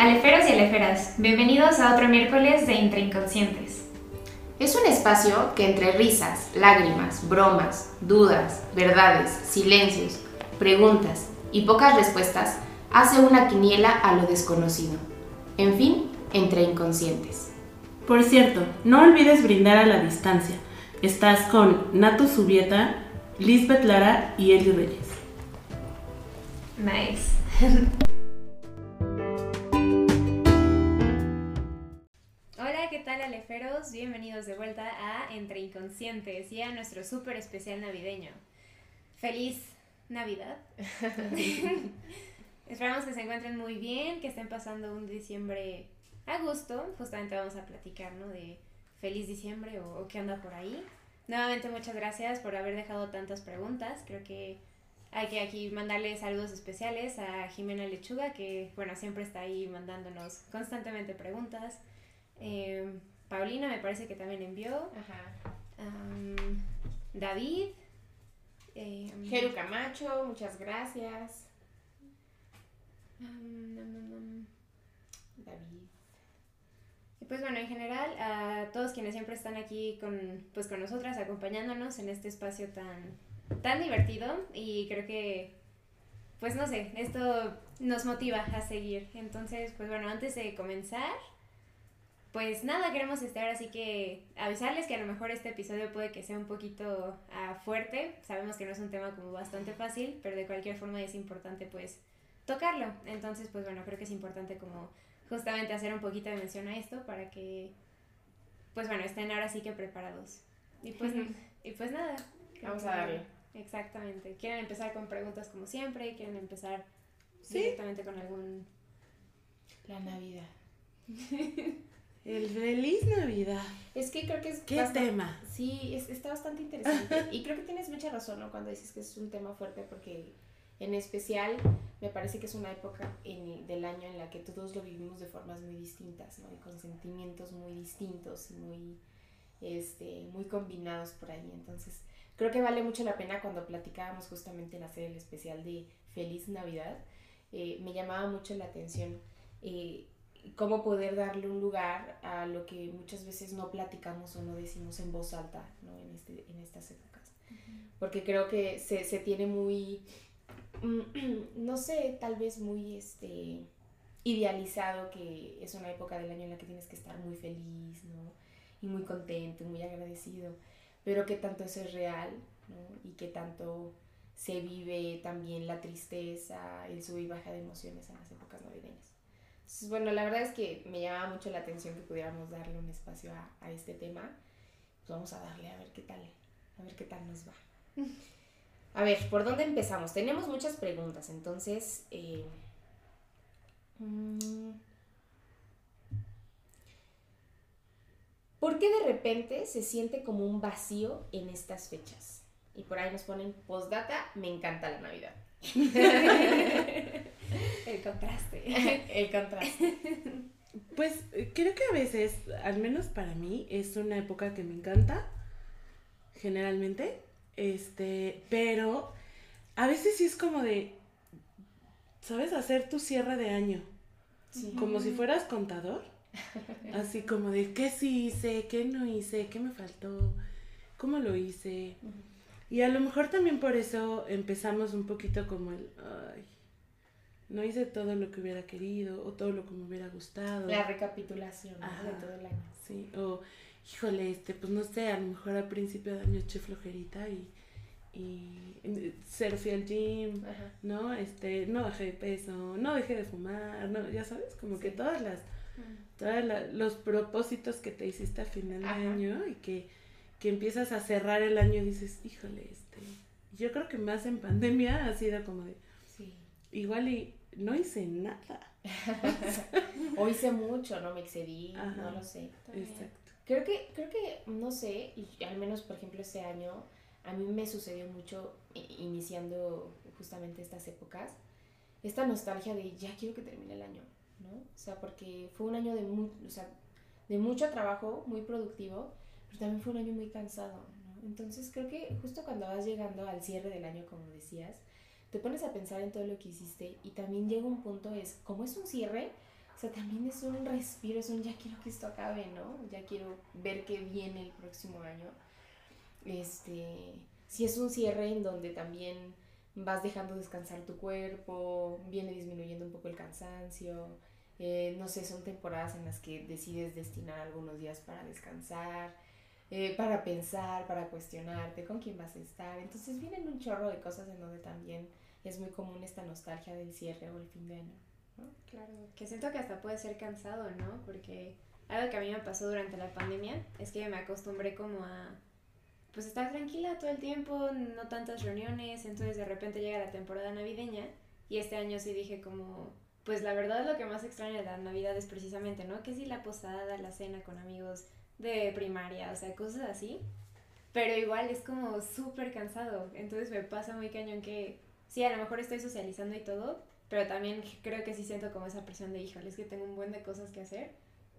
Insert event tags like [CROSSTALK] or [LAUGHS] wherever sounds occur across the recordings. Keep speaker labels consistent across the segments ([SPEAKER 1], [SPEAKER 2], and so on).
[SPEAKER 1] Aleferos y aleferas, bienvenidos a otro miércoles de Entre Inconscientes.
[SPEAKER 2] Es un espacio que entre risas, lágrimas, bromas, dudas, verdades, silencios, preguntas y pocas respuestas hace una quiniela a lo desconocido. En fin, entre inconscientes.
[SPEAKER 3] Por cierto, no olvides brindar a la distancia. Estás con Nato Subieta, Lisbeth Lara y Eli Reyes.
[SPEAKER 1] Nice. [LAUGHS] Bienvenidos de vuelta a Entre Inconscientes y a nuestro súper especial navideño. Feliz Navidad. [LAUGHS] Esperamos que se encuentren muy bien, que estén pasando un diciembre a gusto. Justamente vamos a platicar, ¿no? De feliz diciembre o, o qué anda por ahí. Nuevamente muchas gracias por haber dejado tantas preguntas. Creo que hay que aquí mandarle saludos especiales a Jimena Lechuga, que bueno, siempre está ahí mandándonos constantemente preguntas. Eh, Paulina me parece que también envió.
[SPEAKER 2] Ajá.
[SPEAKER 1] David. eh,
[SPEAKER 2] Jeru Camacho, muchas gracias. David.
[SPEAKER 1] Y pues bueno, en general, a todos quienes siempre están aquí con, pues con nosotras, acompañándonos en este espacio tan, tan divertido y creo que, pues no sé, esto nos motiva a seguir. Entonces, pues bueno, antes de comenzar, pues nada, queremos estar así que avisarles que a lo mejor este episodio puede que sea un poquito ah, fuerte. Sabemos que no es un tema como bastante fácil, pero de cualquier forma es importante pues tocarlo. Entonces, pues bueno, creo que es importante como justamente hacer un poquito de mención a esto para que, pues bueno, estén ahora sí que preparados. Y pues, y pues nada.
[SPEAKER 2] Vamos a darle.
[SPEAKER 1] Exactamente. ¿Quieren empezar con preguntas como siempre? ¿Quieren empezar
[SPEAKER 3] Sí.
[SPEAKER 1] directamente con algún...
[SPEAKER 2] La Navidad. [LAUGHS]
[SPEAKER 3] El feliz Navidad.
[SPEAKER 2] Es que creo que es
[SPEAKER 3] ¿Qué
[SPEAKER 2] bastante-
[SPEAKER 3] tema?
[SPEAKER 2] Sí, es- está bastante interesante. y creo que tienes mucha razón, ¿no? Cuando dices que es un tema fuerte, porque en especial me parece que es una época en- del año en la que todos lo vivimos de formas muy distintas, ¿no? Y con sentimientos muy distintos y muy, este, muy combinados por ahí. Entonces, creo que vale mucho la pena cuando platicábamos justamente en hacer el especial de Feliz Navidad. eh, me llamaba mucho la atención eh, cómo poder darle un lugar a lo que muchas veces no platicamos o no decimos en voz alta ¿no? en, este, en estas épocas. Porque creo que se, se tiene muy, [CLEARS THROAT] no sé, tal vez muy este, idealizado que es una época del año en la que tienes que estar muy feliz ¿no? y muy contento, muy agradecido, pero que tanto eso es real ¿no? y que tanto se vive también la tristeza, el sub y baja de emociones en las épocas navideñas. Entonces, bueno, la verdad es que me llamaba mucho la atención que pudiéramos darle un espacio a, a este tema. Pues vamos a darle a ver qué tal, a ver qué tal nos va. [LAUGHS] A ver, ¿por dónde empezamos? Tenemos muchas preguntas, entonces... eh, mm, ¿Por qué de repente se siente como un vacío en estas fechas? Y por ahí nos ponen postdata, me encanta la Navidad. [LAUGHS]
[SPEAKER 1] El contraste.
[SPEAKER 2] El contraste. [LAUGHS]
[SPEAKER 3] Pues eh, creo que a veces, al menos para mí, es una época que me encanta, generalmente, este, pero a veces sí es como de, ¿sabes? Hacer tu cierre de año,
[SPEAKER 2] Sí.
[SPEAKER 3] como si fueras contador, [LAUGHS] así como de qué sí hice, qué no hice, qué me faltó, cómo lo hice. Y a lo mejor también por eso empezamos un poquito como el, ay, no hice todo lo que hubiera querido o todo lo que me hubiera gustado.
[SPEAKER 2] La recapitulación de todo el año.
[SPEAKER 3] Sí, o híjole, este, pues no sé, a lo mejor al principio de año eché flojerita y, y fui al gym,
[SPEAKER 2] Ajá.
[SPEAKER 3] ¿no? Este, no bajé de peso, no dejé de fumar, no, ya sabes, como que todas las, todas la- los propósitos que te hiciste a final de año y que, que empiezas a cerrar el año y dices, híjole, este, yo creo que más en pandemia ha sido como de,
[SPEAKER 2] Sí.
[SPEAKER 3] igual y no hice nada. [LAUGHS]
[SPEAKER 2] O hice mucho, no me excedí,
[SPEAKER 3] Ajá.
[SPEAKER 2] no lo sé.
[SPEAKER 3] Exacto.
[SPEAKER 2] Creo que, creo que, no sé, y al menos por ejemplo este año, a mí me sucedió mucho i- iniciando justamente estas épocas, esta nostalgia de ya quiero que termine el año, ¿no? O sea, porque fue un año de, mu- o sea, de mucho trabajo, muy productivo, pero también fue un año muy cansado. Entonces creo que justo cuando vas llegando al cierre del año, como decías, te pones a pensar en todo lo que hiciste y también llega un punto, es, como es un cierre, O sea, también es un respiro, es un ya quiero que esto acabe, ¿no? Ya quiero ver qué viene el próximo año. Este, si es un cierre en donde también vas dejando descansar tu cuerpo, viene disminuyendo un poco el cansancio, eh, no sé, son temporadas en las que decides destinar algunos días para descansar, eh, para pensar, para cuestionarte con quién vas a estar. Entonces vienen un chorro de cosas en donde también es muy común esta nostalgia del cierre o el fin de año.
[SPEAKER 1] Claro, que siento que hasta puede ser cansado, ¿no? Porque algo que a mí me pasó durante la pandemia es que me acostumbré como a pues estar tranquila todo el tiempo, no tantas reuniones, entonces de repente llega la temporada navideña y este año sí dije como, pues la verdad lo que más extraño de la Navidad es precisamente, ¿no? Que sí la posada, la cena con amigos de primaria, o sea, cosas así, pero igual es como súper cansado, entonces me pasa muy cañón que sí, a lo mejor estoy socializando y todo, pero también creo que sí siento como esa presión de, híjole, es que tengo un buen de cosas que hacer,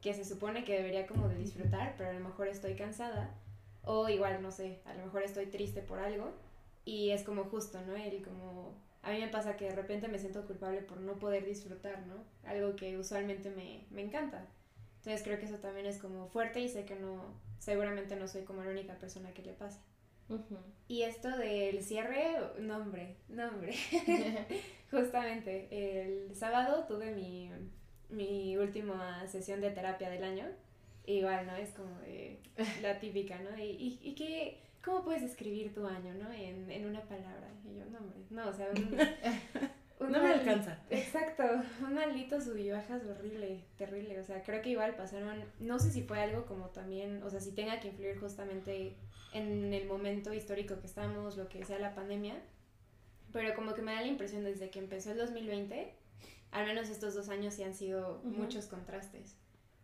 [SPEAKER 1] que se supone que debería como de disfrutar, pero a lo mejor estoy cansada, o igual, no sé, a lo mejor estoy triste por algo, y es como justo, ¿no? El como, a mí me pasa que de repente me siento culpable por no poder disfrutar, ¿no? Algo que usualmente me, me encanta. Entonces creo que eso también es como fuerte y sé que no, seguramente no soy como la única persona que le pasa. Y esto del cierre, nombre, nombre. [LAUGHS] [LAUGHS] Justamente, el sábado tuve mi, mi última sesión de terapia del año. Igual, ¿no? Es como [LAUGHS] la típica, ¿no? Y, y, qué, ¿cómo puedes escribir tu año, ¿no? En, en una palabra. Y yo, nombre. No, o sea,
[SPEAKER 3] un, no me alcanza.
[SPEAKER 1] Exacto, un maldito sub bajas horrible, terrible. O sea, creo que igual pasaron, no sé si fue algo como también, o sea, si tenga que influir justamente en el momento histórico que estamos, lo que sea la pandemia, pero como que me da la impresión desde que empezó el 2020, al menos estos dos años sí han sido muchos contrastes.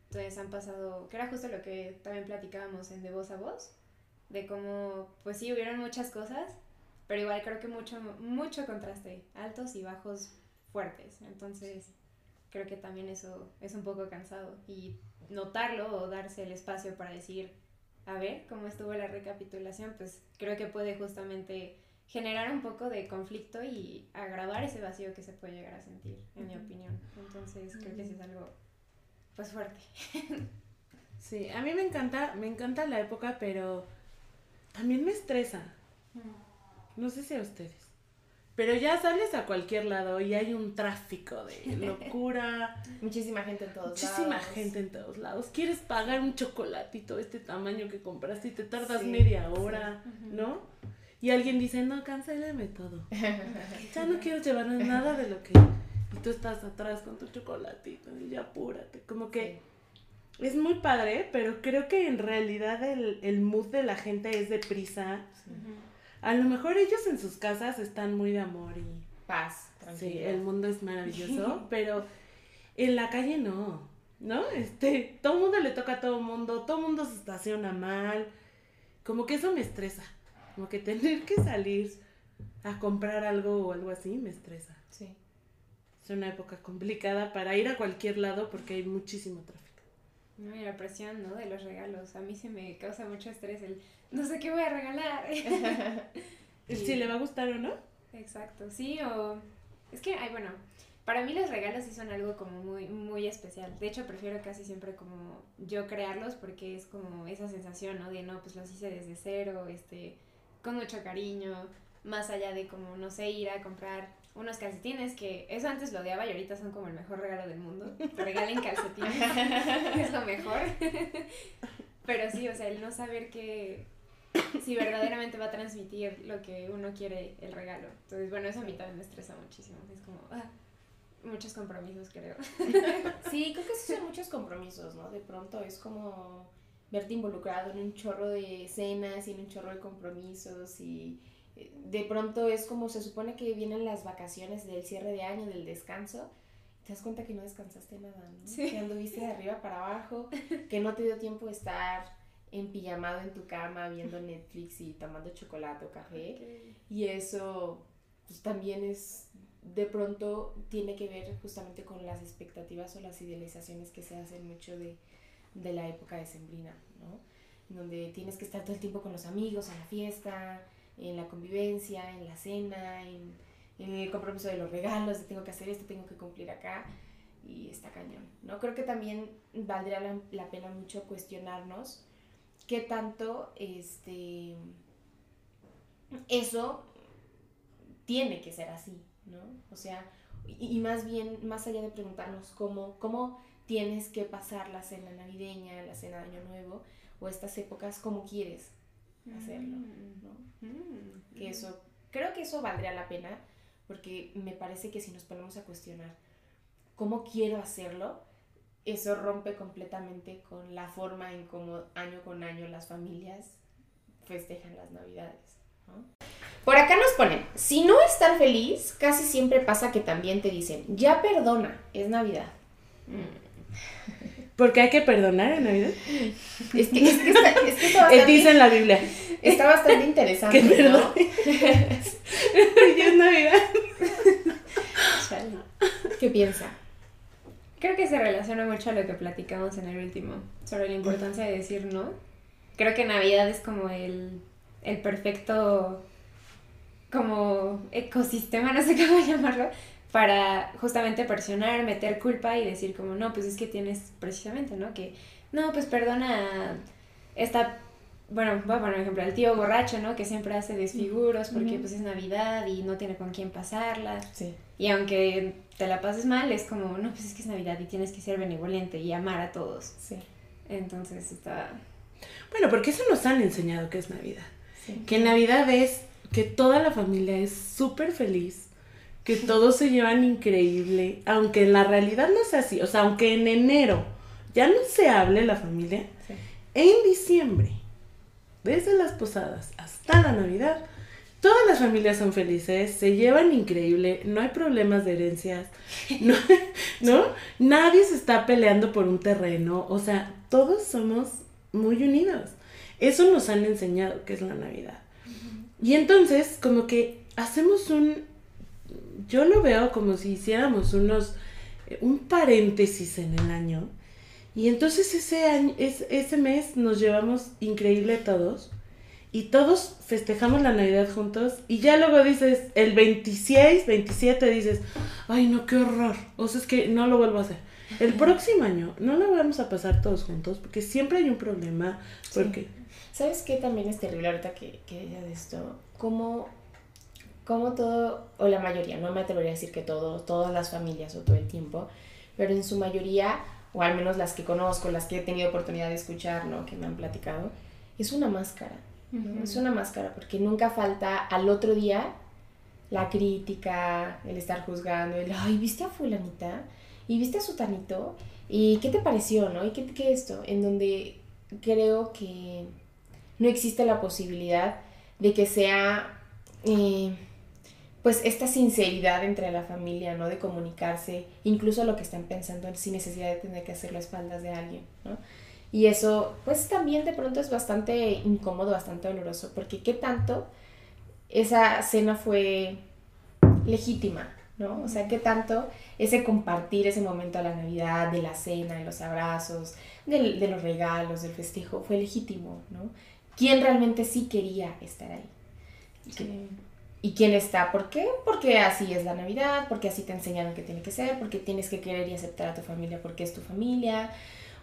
[SPEAKER 1] Entonces han pasado, que era justo lo que también platicábamos en De Voz a Voz, de cómo, pues sí, hubieron muchas cosas, pero igual creo que mucho, mucho contraste, altos y bajos fuertes. Entonces creo que también eso es un poco cansado y notarlo o darse el espacio para decir, a ver cómo estuvo la recapitulación, pues creo que puede justamente generar un poco de conflicto y agravar ese vacío que se puede llegar a sentir, en mi opinión. Entonces creo que sí es algo pues fuerte. [LAUGHS]
[SPEAKER 3] Sí, a mí me encanta, me encanta la época, pero también me estresa. No sé si a ustedes. Pero ya sales a cualquier lado y hay un tráfico de [LAUGHS] locura.
[SPEAKER 2] Muchísima gente en todos
[SPEAKER 3] lados. Muchísima gente en todos lados. Quieres pagar un chocolatito este tamaño que compraste y te tardas media hora, ¿no? Y alguien dice, no, cancéleme todo. [LAUGHS] ya no quiero llevar nada de lo que... Y tú estás atrás con tu chocolatito y ya apúrate. Como que es muy padre, pero creo que en realidad el, el mood de la gente es deprisa. A lo mejor ellos en sus casas están muy de amor y
[SPEAKER 2] paz.
[SPEAKER 3] Sí, el mundo es maravilloso, [LAUGHS] pero en la calle no, ¿no? Este, todo el mundo le toca a todo el mundo, todo el mundo se estaciona mal. Como que eso me estresa. Como que tener que salir a comprar algo o algo así me estresa.
[SPEAKER 2] Sí.
[SPEAKER 3] Es una época complicada para ir a cualquier lado porque hay muchísimo tráfico.
[SPEAKER 1] No, y la presión, ¿no? De los regalos. A mí se me causa mucho estrés el no sé qué voy a regalar. [LAUGHS]
[SPEAKER 3] Si le va a gustar o no.
[SPEAKER 1] Exacto, sí, o... Es que, ay, bueno, para mí los regalos sí son algo como muy, muy especial. De hecho, prefiero casi siempre como yo crearlos porque es como esa sensación, ¿no? De, no, pues los hice desde cero, este, con mucho cariño, más allá de como, no sé, ir a comprar unos calcetines que eso antes lo odiaba y ahorita son como el mejor regalo del mundo. regalen calcetines, [LAUGHS] es lo mejor. Pero sí, o sea, el no saber que si verdaderamente va a transmitir lo que uno quiere el regalo. Entonces, bueno, eso a mí también me estresa muchísimo. Es como, ah, muchos compromisos, creo. [LAUGHS]
[SPEAKER 2] Sí, creo que sí son muchos compromisos, ¿no? De pronto es como verte involucrado en un chorro de escenas y en un chorro de compromisos y de pronto es como se supone que vienen las vacaciones del cierre de año, del descanso, te das cuenta que no descansaste nada, ¿no? Que anduviste de arriba para abajo, que no te dio tiempo de estar en pijamado en tu cama viendo Netflix y tomando chocolate o café. Y eso pues también es, de pronto tiene que ver justamente con las expectativas o las idealizaciones que se hacen mucho de, de la época de Sembrina, ¿no? Donde tienes que estar todo el tiempo con los amigos, en la fiesta, en la convivencia, en la cena, en, el compromiso de los regalos, de tengo que hacer esto, tengo que cumplir acá. y está cañón, ¿no? Creo que también valdría la, pena mucho cuestionarnos qué tanto este eso tiene que ser así, ¿no? O sea, y, más bien, más allá de preguntarnos cómo, cómo tienes que pasar la cena navideña, la cena de Año Nuevo, o estas épocas, cómo quieres hacerlo,
[SPEAKER 1] Mm.
[SPEAKER 2] ¿no?
[SPEAKER 1] Mm.
[SPEAKER 2] Que eso, creo que eso valdría la pena, porque me parece que si nos ponemos a cuestionar cómo quiero hacerlo, eso rompe completamente con la forma en cómo año con año las familias festejan las navidades. ¿no? Por acá nos ponen, si no estar feliz, casi siempre pasa que también te dicen, ya perdona, es Navidad. [LAUGHS]
[SPEAKER 3] Porque hay que perdonar en Navidad.
[SPEAKER 2] Es que, es que está, es que está bastante,
[SPEAKER 3] dice en la Biblia.
[SPEAKER 2] está bastante interesante,
[SPEAKER 3] Que
[SPEAKER 2] ¿no?
[SPEAKER 3] es [LAUGHS] Navidad.
[SPEAKER 2] ¿Qué piensa?
[SPEAKER 1] Creo que se relaciona mucho a lo que platicamos en el último, sobre la importancia de decir no. Creo que Navidad es como el, el perfecto como ecosistema, no sé cómo [LAUGHS] llamarlo, para justamente presionar, meter culpa y decir como, no, pues es que tienes precisamente, ¿no? Que, no, pues perdona esta, bueno, voy a poner un ejemplo, el tío borracho, ¿no? Que siempre hace desfiguros porque pues es Navidad y no tiene con quién pasarla.
[SPEAKER 2] Sí.
[SPEAKER 1] Y aunque te la pases mal, es como, no, pues es que es Navidad y tienes que ser benevolente y amar a todos.
[SPEAKER 2] Sí.
[SPEAKER 1] Entonces está...
[SPEAKER 3] Bueno, porque eso nos han enseñado que es Navidad.
[SPEAKER 2] sí.
[SPEAKER 3] Que Navidad es que toda la familia es súper feliz, que todos se llevan increíble, aunque en la realidad no sea así. O sea, aunque en enero ya no se hable la familia. En diciembre, desde las posadas hasta la Navidad, todas las familias son felices, se llevan increíble, no hay problemas de herencias, no, [LAUGHS] ¿no? Nadie se está peleando por un terreno, o sea, todos somos muy unidos. Eso nos han enseñado que es la Navidad. Y entonces, como que hacemos un, yo lo veo como si hiciéramos unos, eh, un paréntesis en el año. Y entonces ese año, es, ese mes nos llevamos increíble todos. Y todos festejamos la Navidad juntos. Y ya luego dices, el 26, 27 dices, ay no, qué horror. O sea, es que no lo vuelvo a hacer. El próximo año no lo vamos a pasar todos juntos porque siempre hay un problema.
[SPEAKER 2] Sí.
[SPEAKER 3] Porque
[SPEAKER 2] ¿Sabes qué también es terrible ahorita que, que de esto? Cómo, cómo todo, o la mayoría, no me atrevería a decir que todo, todas las familias o todo el tiempo, pero en su mayoría, o al menos las que conozco, las que he tenido oportunidad de escuchar, ¿no? Que me han platicado, es una máscara. ¿no? Es una máscara porque nunca falta al otro día la crítica, el estar juzgando, el, ay, ¿viste a fulanita? ¿Y viste a sutanito? ¿Y qué te pareció, no? ¿Y qué, qué esto? En donde creo que no existe la posibilidad de que sea, eh, pues, esta sinceridad entre la familia, ¿no? De comunicarse, incluso lo que están pensando sin necesidad de tener que hacerlo a espaldas de alguien, ¿no? Y eso, pues, también de pronto es bastante incómodo, bastante doloroso, porque qué tanto esa cena fue legítima, ¿no? O sea, qué tanto ese compartir ese momento a la Navidad, de la cena, de los abrazos, del- de los regalos, del festejo, fue legítimo, ¿no? ¿Quién realmente sí quería estar ahí? ¿Y quién está? ¿Por qué? Porque así es la Navidad, porque así te enseñaron que tiene que ser, porque tienes que querer y aceptar a tu familia porque es tu familia,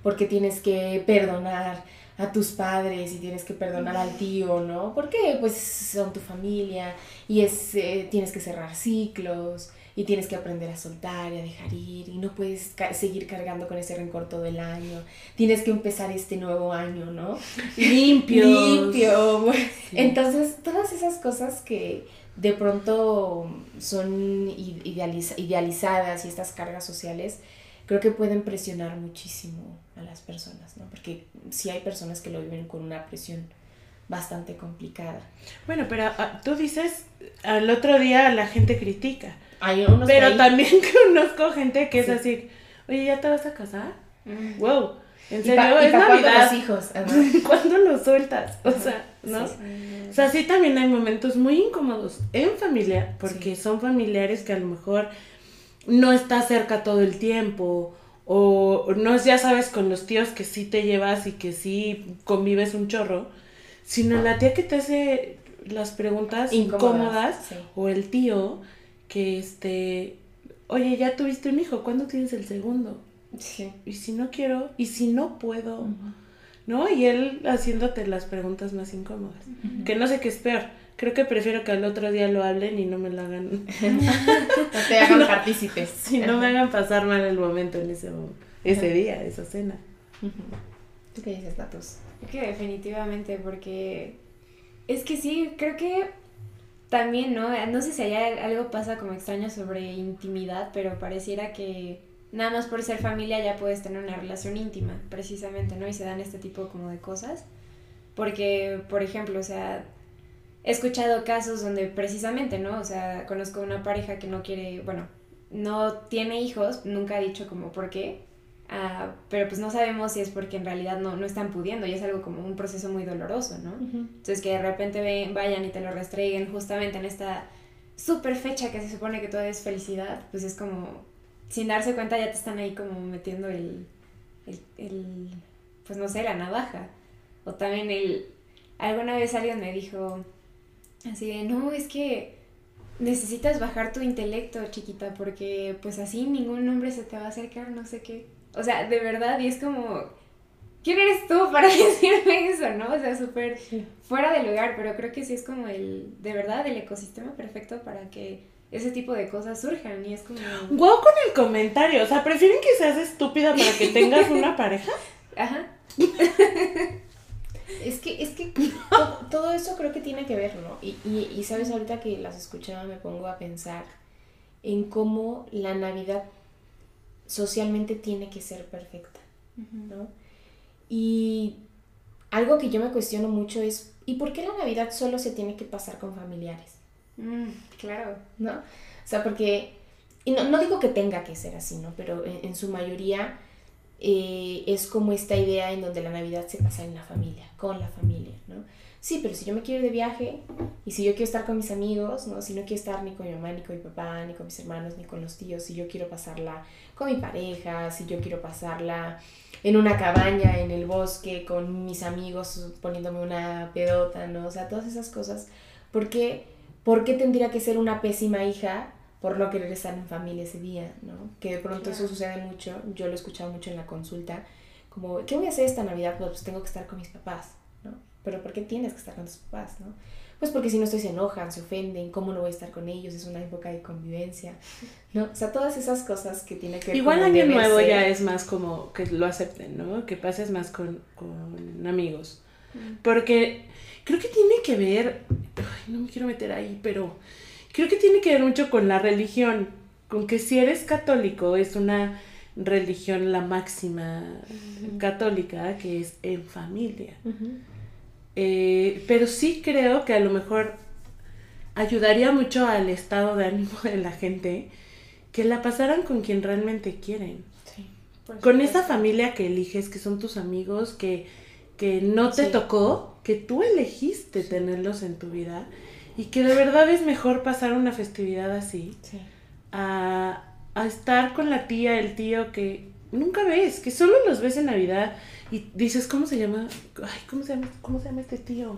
[SPEAKER 2] porque tienes que perdonar a tus padres y tienes que perdonar al tío, ¿no? Porque pues son tu familia y es, eh, tienes que cerrar ciclos y tienes que aprender a soltar y a dejar ir y no puedes ca- seguir cargando con ese rencor todo el año. Tienes que empezar este nuevo año, ¿no? [LAUGHS]
[SPEAKER 3] limpios.
[SPEAKER 2] Limpio. [LAUGHS]
[SPEAKER 3] Sí.
[SPEAKER 2] Entonces, todas esas cosas que de pronto son idealiza- idealizadas y estas cargas sociales, creo que pueden presionar muchísimo a las personas, ¿no? Porque sí hay personas que lo viven con una presión bastante complicada.
[SPEAKER 3] Bueno, pero ah, tú dices, al otro día la gente critica.
[SPEAKER 2] Hay unos
[SPEAKER 3] Pero
[SPEAKER 2] ahí-
[SPEAKER 3] también [LAUGHS] conozco gente que es
[SPEAKER 2] Sí.
[SPEAKER 3] así, oye, ¿ya te vas a casar?
[SPEAKER 1] Mm.
[SPEAKER 3] Wow, en
[SPEAKER 2] ¿Y
[SPEAKER 3] serio,
[SPEAKER 2] pa-
[SPEAKER 3] es Navidad.
[SPEAKER 2] los hijos? [LAUGHS]
[SPEAKER 3] ¿Cuándo lo sueltas? O sea, ¿no?
[SPEAKER 2] Sí.
[SPEAKER 3] O sea, sí también hay momentos muy incómodos en familia, porque son familiares que a lo mejor no está cerca todo el tiempo, o no es, ya sabes, con los tíos que sí te llevas y que sí convives un chorro, sino la tía que te hace las preguntas incómodas,
[SPEAKER 2] sí.
[SPEAKER 3] o el tío que este oye, ya tuviste un hijo, ¿cuándo tienes el segundo?
[SPEAKER 2] Sí.
[SPEAKER 3] Y si no quiero, y si no puedo, ¿no? Y él haciéndote las preguntas más incómodas. Que no sé qué es peor. Creo que prefiero que al otro día lo hablen y no me lo hagan. [LAUGHS]
[SPEAKER 2] no te hagan partícipes. [LAUGHS]
[SPEAKER 3] Si no me hagan pasar mal el momento en ese, ese día, esa cena.
[SPEAKER 2] ¿Tú qué dices?
[SPEAKER 1] Creo que definitivamente, porque es que sí, creo que también, ¿no? No sé si allá algo pasa como extraño sobre intimidad, pero pareciera que nada más por ser familia ya puedes tener una relación íntima, precisamente, ¿no? Y se dan este tipo como de cosas. Porque, por ejemplo, o sea, he escuchado casos donde precisamente, ¿no? O sea, conozco una pareja que no quiere, bueno, no tiene hijos, nunca ha dicho como por qué, uh, pero pues no sabemos si es porque en realidad no, no están pudiendo y es algo como un proceso muy doloroso, ¿no? Uh -huh. Entonces que de repente ven, vayan y te lo restreguen justamente en esta super fecha que se supone que todo es felicidad, pues es como, sin darse cuenta ya te están ahí como metiendo el, el, pues no sé, la navaja. O también el, alguna vez alguien me dijo, Así de, no, es que necesitas bajar tu intelecto, chiquita, porque pues así ningún hombre se te va a acercar, no sé qué. O sea, de verdad, y es como, ¿quién eres tú para [LAUGHS] decirme eso, no? O sea, súper fuera de lugar, pero creo que sí es como el, de verdad, el ecosistema perfecto para que ese tipo de cosas surjan y es como...
[SPEAKER 3] Guau con el comentario, o sea, ¿prefieren que seas estúpida para que tengas una [LAUGHS] pareja?
[SPEAKER 1] Ajá. [LAUGHS]
[SPEAKER 2] Es que, es que todo, todo, eso creo que tiene que ver, ¿no? Y, y, y, sabes, ahorita que las escuchaba me pongo a pensar en cómo la Navidad socialmente tiene que ser perfecta, ¿no? Y algo que yo me cuestiono mucho es, ¿y por qué la Navidad solo se tiene que pasar con familiares?
[SPEAKER 1] Mm, claro.
[SPEAKER 2] ¿No? O sea, porque, y no, no digo que tenga que ser así, ¿no? Pero en, en su mayoría eh, es como esta idea en donde la Navidad se pasa en la familia, con la familia, ¿no? Sí, pero si yo me quiero ir de viaje y si yo quiero estar con mis amigos, ¿no? Si no quiero estar ni con mi mamá, ni con mi papá, ni con mis hermanos, ni con los tíos, si yo quiero pasarla con mi pareja, si yo quiero pasarla en una cabaña, en el bosque, con mis amigos, poniéndome una pedota, ¿no? O sea, todas esas cosas. ¿Por qué, ¿Por qué tendría que ser una pésima hija por no querer estar en familia ese día, ¿no? Que de pronto claro. eso sucede mucho, yo lo he escuchado mucho en la consulta, como, ¿qué voy a hacer esta Navidad? Pues tengo que estar con mis papás, ¿no? Pero ¿por qué tienes que estar con tus papás, no? Pues porque si no estoy se enojan, se ofenden, ¿cómo no voy a estar con ellos? Es una época de convivencia, ¿no? O sea, todas esas cosas que tiene que ver
[SPEAKER 3] Igual año nuevo ser. ya es más como que lo acepten, ¿no? Que pases más con, con amigos. Porque creo que tiene que ver, ay, no me quiero meter ahí, pero creo que tiene que ver mucho con la religión, con que si eres católico es una religión la máxima uh -huh. católica, que es en familia. Uh -huh. eh, pero sí creo que a lo mejor ayudaría mucho al estado de ánimo de la gente que la pasaran con quien realmente quieren.
[SPEAKER 2] Sí,
[SPEAKER 3] con esa familia que eliges, que son tus amigos, que, que no te sí. tocó, que tú elegiste tenerlos en tu vida y que de verdad es mejor pasar una festividad así
[SPEAKER 2] sí.
[SPEAKER 3] a, a, estar con la tía, el tío que nunca ves, que solo los ves en Navidad y dices, ¿cómo se llama? Ay, ¿cómo se llama, cómo se llama este tío?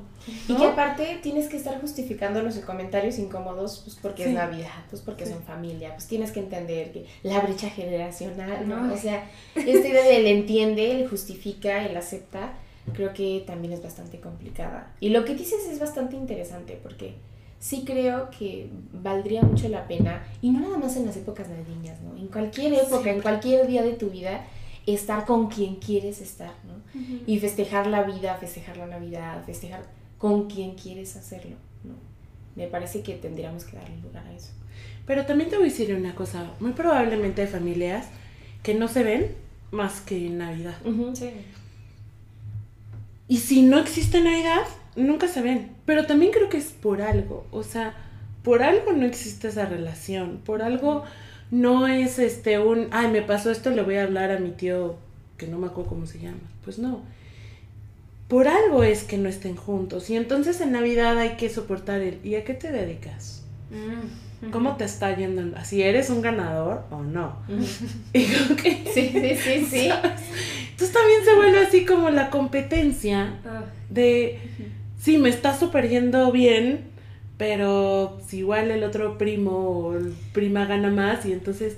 [SPEAKER 2] ¿No? Y que aparte tienes que estar justificando los comentarios incómodos, pues porque sí. es Navidad, pues porque sí. son familia, pues tienes que entender que la brecha generacional, ¿no? O sea, esta idea del entiende, el justifica, el acepta, creo que también es bastante complicada. Y lo que dices es bastante interesante porque sí creo que valdría mucho la pena, y no nada más en las épocas navideñas, ¿no? En cualquier época, sí. en cualquier día de tu vida, estar con quien quieres estar, ¿no? Uh -huh. Y festejar la vida, festejar la Navidad, festejar con quien quieres hacerlo, ¿no? Me parece que tendríamos que darle lugar a eso.
[SPEAKER 3] Pero también te voy a decir una cosa, muy probablemente hay familias que no se ven más que en Navidad.
[SPEAKER 2] Uh -huh, sí.
[SPEAKER 3] Y si no existe Navidad, nunca se ven. Pero también creo que es por algo. O sea, por algo no existe esa relación. Por algo no es este un, ay, me pasó esto, le voy a hablar a mi tío, que no me acuerdo cómo se llama. Pues no. Por algo es que no estén juntos. Y entonces en Navidad hay que soportar el, ¿y a qué te dedicas? Mm. ¿Cómo te está yendo? Si eres un ganador o no. [LAUGHS] Y como que, [LAUGHS]
[SPEAKER 2] sí, sí, sí, sí. [LAUGHS]
[SPEAKER 3] Entonces también se vuelve así como la competencia de, sí, me está súper yendo bien, pero si igual el otro primo o prima gana más y entonces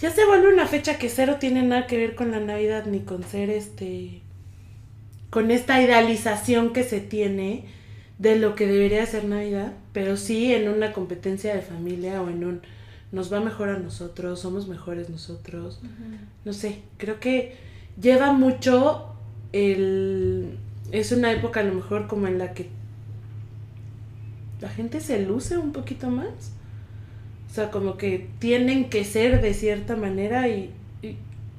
[SPEAKER 3] ya se vuelve una fecha que cero tiene nada que ver con la Navidad ni con ser este con esta idealización que se tiene de lo que debería ser Navidad, pero sí en una competencia de familia o en un nos va mejor a nosotros, somos mejores nosotros. No sé, creo que lleva mucho el es una época a lo mejor como en la que la gente se luce un poquito más. O sea, como que tienen que ser de cierta manera y,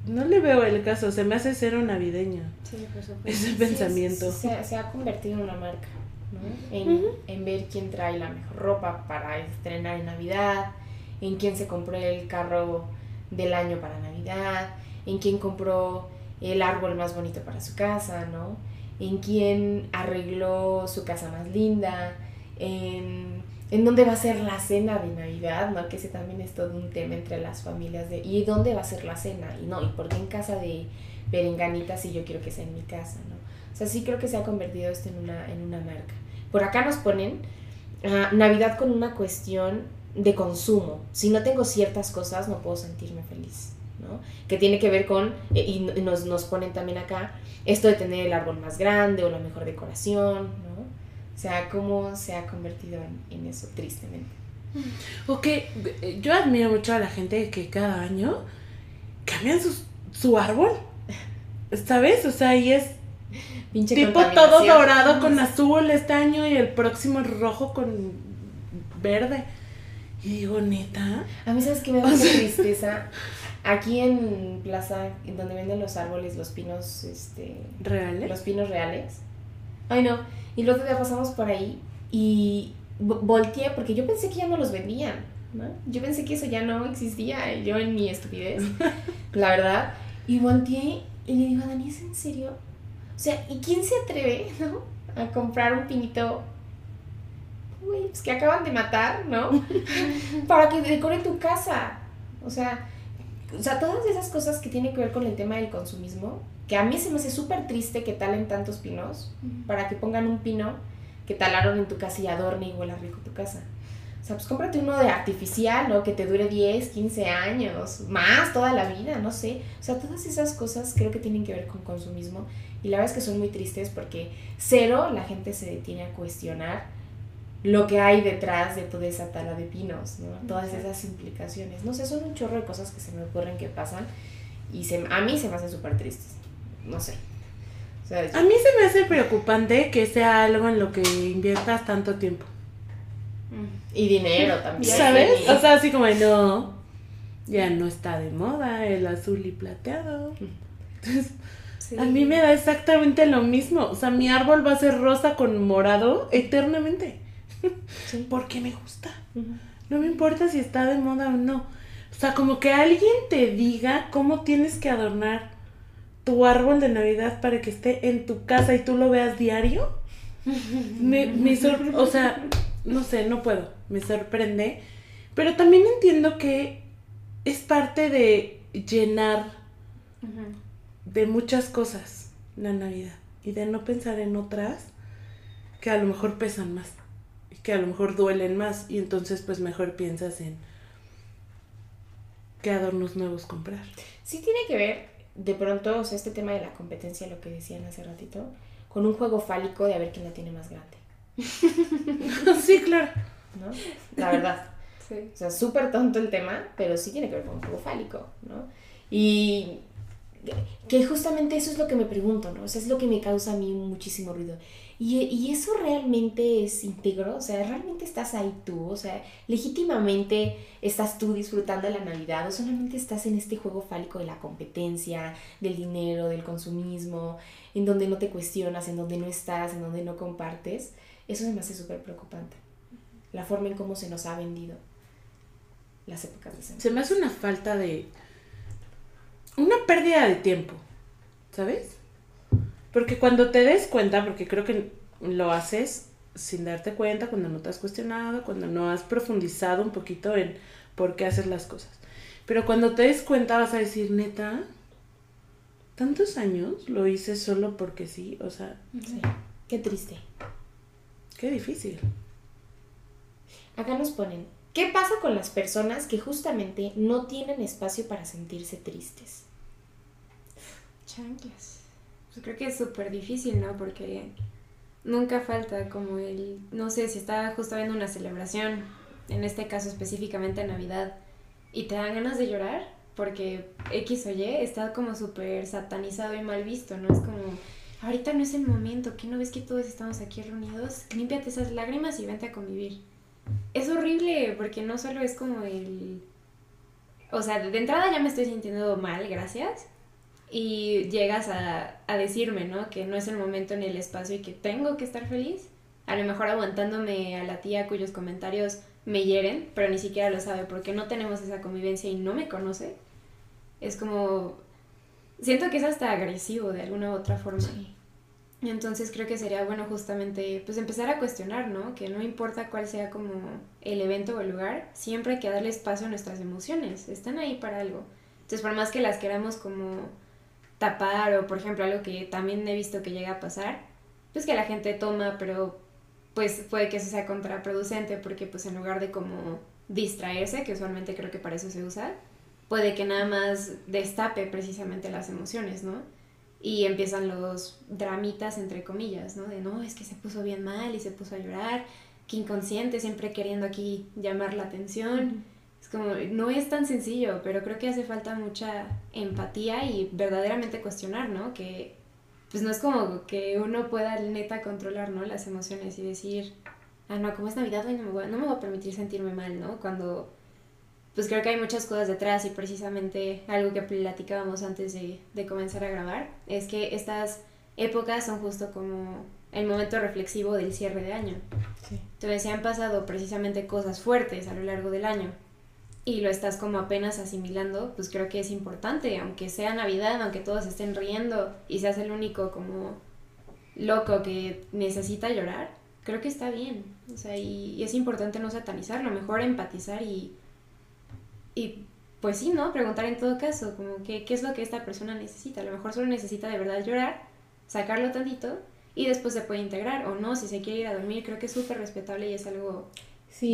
[SPEAKER 3] no le veo el caso, se me hace cero navideña. Sí, Ese pensamiento.
[SPEAKER 2] se, se, ha convertido en una marca, ¿no? En, en, ver quién trae la mejor ropa para estrenar en Navidad, en quién se compró el carro del año para Navidad, en quién compró el árbol más bonito para su casa, ¿no? En quién arregló su casa más linda, en, en dónde va a ser la cena de Navidad, ¿no? Que ese también es todo un tema entre las familias de, ¿y dónde va a ser la cena? Y no, ¿y por qué en casa de Berenganita si yo quiero que sea en mi casa, ¿no? O sea, sí creo que se ha convertido esto en una, en una marca. Por acá nos ponen uh, Navidad con una cuestión de consumo. Si no tengo ciertas cosas, no puedo sentirme feliz, ¿no? Que tiene que ver con, eh, y nos, nos ponen también acá, esto de tener el árbol más grande o la mejor decoración, ¿no? O sea, cómo se ha convertido en, eso, tristemente.
[SPEAKER 3] O que yo admiro mucho a la gente que cada año cambian su árbol. ¿Sabes? O sea, y es tipo todo dorado con azul este año y el próximo rojo con verde. Y digo, neta.
[SPEAKER 2] A mí, ¿sabes qué me da mucha [LAUGHS] tristeza? Aquí en Plaza, en donde venden los árboles, los pinos, este...
[SPEAKER 3] ¿Reales?
[SPEAKER 2] Los pinos reales. Ay, no y luego ya pasamos por ahí y volteé porque yo pensé que ya no los vendían, ¿no? Yo pensé que eso ya no existía, yo en mi estupidez, [LAUGHS] la verdad. Y volteé y le digo a Dani, ¿es en serio? O sea, ¿y quién se atreve, [LAUGHS] no? A comprar un pinito, pues que acaban de matar, ¿no? [LAUGHS] Para que decore tu casa. O sea, o sea, todas esas cosas que tienen que ver con el tema del consumismo, que a mí se me hace súper triste que talen tantos pinos para que pongan un pino que talaron en tu casa y adorne y huela rico tu casa. O sea, pues cómprate uno de artificial, ¿no? Que te dure 10, 15 años, más toda la vida, no sé. O sea, todas esas cosas creo que tienen que ver con consumismo y la verdad es que son muy tristes porque cero la gente se detiene a cuestionar lo que hay detrás de toda esa tala de pinos, ¿no? Todas esas implicaciones. No sé, son un chorro de cosas que se me ocurren que pasan y se, a mí se me hacen súper tristes no sé.
[SPEAKER 3] a mí se me hace preocupante que sea algo en lo que inviertas tanto tiempo.
[SPEAKER 2] Y dinero también.
[SPEAKER 3] ¿Sabes? O sea, así como, no, ya no está de moda el azul y plateado. Entonces, a mí me da exactamente lo mismo. O sea, mi árbol va a ser rosa con morado eternamente. [LAUGHS] Porque me gusta. No me importa si está de moda o no. O sea, como que alguien te diga cómo tienes que adornar tu árbol de Navidad para que esté en tu casa y tú lo veas diario, me, me o sea, no sé, no puedo, me sorprende, pero también entiendo que es parte de llenar de muchas cosas la Navidad y de no pensar en otras que a lo mejor pesan más y que a lo mejor duelen más y entonces pues mejor piensas en qué adornos nuevos comprar.
[SPEAKER 2] Sí tiene que ver de pronto, o sea, este tema de la competencia, lo que decían hace ratito, con un juego fálico de a ver quién la tiene más grande. [LAUGHS]
[SPEAKER 3] sí, claro.
[SPEAKER 2] ¿No? La verdad. [LAUGHS] Sí. O sea, súper tonto el tema, pero sí tiene que ver con un juego fálico, ¿no? Y que justamente eso es lo que me pregunto, ¿no? O sea, es lo que me causa a mí muchísimo ruido. Y, eso realmente es íntegro, o sea, realmente estás ahí tú, o sea, legítimamente estás tú disfrutando de la Navidad o solamente estás en este juego fálico de la competencia, del dinero, del consumismo, en donde no te cuestionas, en donde no estás, en donde no compartes. Eso se me hace súper preocupante. La forma en cómo se nos ha vendido las épocas de
[SPEAKER 3] Se me hace una falta de... una pérdida de tiempo, ¿sabes? Porque cuando te des cuenta, porque creo que lo haces sin darte cuenta, cuando no te has cuestionado, cuando no has profundizado un poquito en por qué haces las cosas. Pero cuando te des cuenta vas a decir, neta, tantos años lo hice solo porque sí, o sea...
[SPEAKER 2] Qué triste.
[SPEAKER 3] Qué difícil.
[SPEAKER 2] Acá nos ponen, ¿qué pasa con las personas que justamente no tienen espacio para sentirse tristes?
[SPEAKER 1] Chanclas. Pues creo que es súper difícil, ¿no? Porque nunca falta como el, no sé, si está justo viendo una celebración, en este caso específicamente Navidad, y te dan ganas de llorar, porque X o Y está como súper satanizado y mal visto, ¿no? Es como, ahorita no es el momento, ¿qué no ves que todos estamos aquí reunidos? Límpiate esas lágrimas y vente a convivir. Es horrible, porque no solo es como el... O sea, de entrada ya me estoy sintiendo mal, gracias. Y llegas a, a decirme, ¿no? Que no es el momento ni el espacio y que tengo que estar feliz. A lo mejor aguantándome a la tía cuyos comentarios me hieren, pero ni siquiera lo sabe porque no tenemos esa convivencia y no me conoce. Es como... Siento que es hasta agresivo de alguna u otra forma. Entonces creo que sería bueno justamente pues empezar a cuestionar, ¿no? Que no importa cuál sea como el evento o el lugar, siempre hay que darle espacio a nuestras emociones, están ahí para algo. Entonces por más que las queramos como tapar o por ejemplo algo que también he visto que llega a pasar, pues que la gente toma, pero pues puede que eso sea contraproducente porque pues en lugar de como distraerse, que usualmente creo que para eso se usa, puede que nada más destape precisamente las emociones, ¿no? Y empiezan los dramitas entre comillas, ¿no? De no, es que se puso bien mal y se puso a llorar, que inconsciente, siempre queriendo aquí llamar la atención. Es como, no es tan sencillo, pero creo que hace falta mucha empatía y verdaderamente cuestionar, ¿no? Que pues no es como que uno pueda neta controlar, ¿no? Las emociones y decir, ah, no, como es Navidad, hoy no me, voy, no me voy a permitir sentirme mal, ¿no? Cuando, pues creo que hay muchas cosas detrás y precisamente algo que platicábamos antes de, de comenzar a grabar, es que estas épocas son justo como el momento reflexivo del cierre de año. Sí. Entonces, se han pasado precisamente cosas fuertes a lo largo del año y lo estás como apenas asimilando, pues creo que es importante, aunque sea Navidad, aunque todos estén riendo y seas el único como loco que necesita llorar, creo que está bien. O sea, y, es importante no satanizarlo, mejor empatizar y, y pues sí, ¿no? Preguntar en todo caso, como que, qué es lo que esta persona necesita. A lo mejor solo necesita de verdad llorar, sacarlo tantito y después se puede integrar o no, si se quiere ir a dormir, creo que es súper respetable y es algo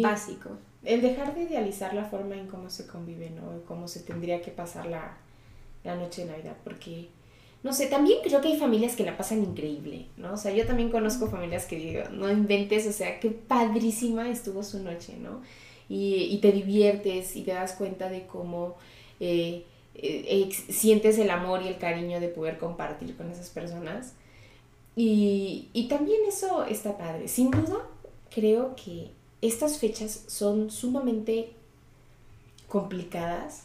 [SPEAKER 1] básico
[SPEAKER 2] el dejar de idealizar la forma en cómo se convive, ¿no? Cómo se tendría que pasar la, noche de Navidad, porque, no sé, también creo que hay familias que la pasan increíble, ¿no? O sea, yo también conozco familias que digo, no inventes, o sea, qué padrísima estuvo su noche, ¿no? Y, te diviertes y te das cuenta de cómo eh, eh, sientes el amor y el cariño de poder compartir con esas personas. Y, y también eso está padre. Sin duda, creo que estas fechas son sumamente complicadas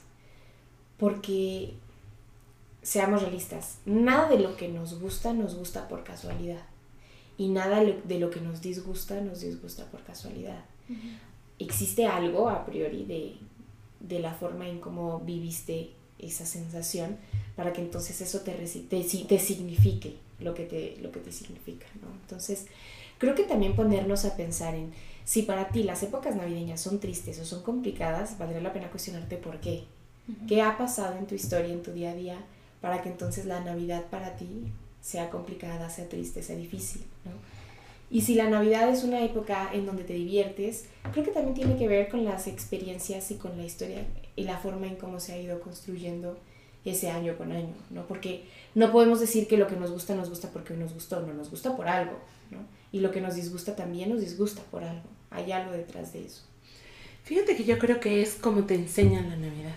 [SPEAKER 2] porque, seamos realistas, nada de lo que nos gusta nos gusta por casualidad y nada de lo que nos disgusta nos disgusta por casualidad. Existe algo a priori de, la forma en cómo viviste esa sensación para que entonces eso te, te, te signifique lo que te, lo que te significa, Entonces, creo que también ponernos a pensar en si para ti las épocas navideñas son tristes o son complicadas, valdría la pena cuestionarte por qué. ¿Qué ha pasado en tu historia, en tu día a día, para que entonces la Navidad para ti sea complicada, sea triste, sea difícil? ¿no? Y si la Navidad es una época en donde te diviertes, creo que también tiene que ver con las experiencias y con la historia y la forma en cómo se ha ido construyendo ese año con año, ¿no? Porque no podemos decir que lo que nos gusta nos gusta porque nos gustó, no nos gusta por algo, ¿no? y lo que nos disgusta también nos disgusta por algo. Hay algo detrás de eso.
[SPEAKER 3] Fíjate que yo creo que es como te enseñan la Navidad.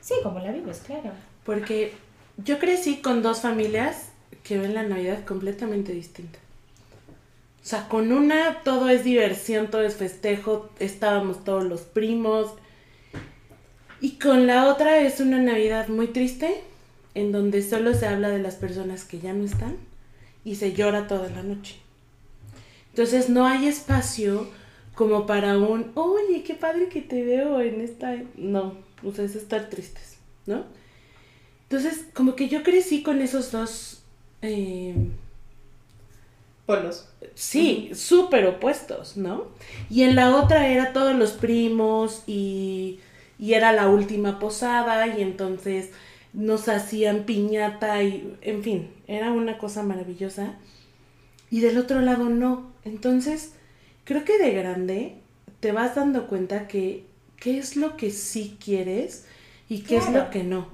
[SPEAKER 2] Sí, como la vives, claro.
[SPEAKER 3] Porque yo crecí con dos familias que ven la Navidad completamente distinta. O sea, con una todo es diversión, todo es festejo, estábamos todos los primos. Y con la otra es una Navidad muy triste, en donde solo se habla de las personas que ya no están y se llora toda la noche. Entonces no hay espacio como para un, oye, qué padre que te veo en esta... No, o es estar tristes, ¿no? Entonces, como que yo crecí con esos dos... Eh,
[SPEAKER 2] Polos.
[SPEAKER 3] Sí, súper opuestos, ¿no? Y en la otra era todos los primos y, y era la última posada y entonces nos hacían piñata y, en fin, era una cosa maravillosa. Y del otro lado no. Entonces, creo que de grande te vas dando cuenta que qué es lo que sí quieres y qué es lo que no.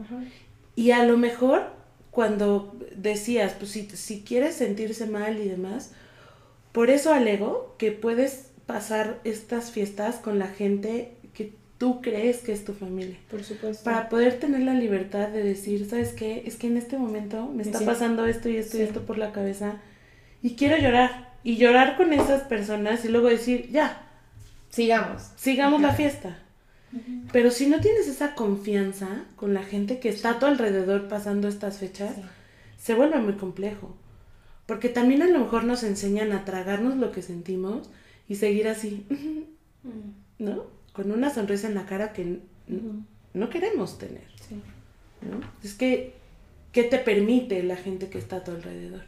[SPEAKER 3] Y a lo mejor cuando decías, pues si, si quieres sentirse mal y demás, por eso alego que puedes pasar estas fiestas con la gente que tú crees que es tu familia.
[SPEAKER 2] Por supuesto.
[SPEAKER 3] Para poder tener la libertad de decir, ¿sabes qué? Es que en este momento me está
[SPEAKER 2] Sí.
[SPEAKER 3] pasando esto y esto y esto por la cabeza y quiero llorar. Y llorar con esas personas y luego decir, ya,
[SPEAKER 2] Sigamos.
[SPEAKER 3] sigamos la Pero si no tienes esa confianza con la gente que está a tu alrededor pasando estas fechas,
[SPEAKER 2] Sí.
[SPEAKER 3] se vuelve muy complejo. Porque también a lo mejor nos enseñan a tragarnos lo que sentimos y seguir así, ¿no? Con una sonrisa en la cara que no queremos tener,
[SPEAKER 2] Sí.
[SPEAKER 3] ¿no? Es que, ¿qué te permite la gente que está a tu alrededor?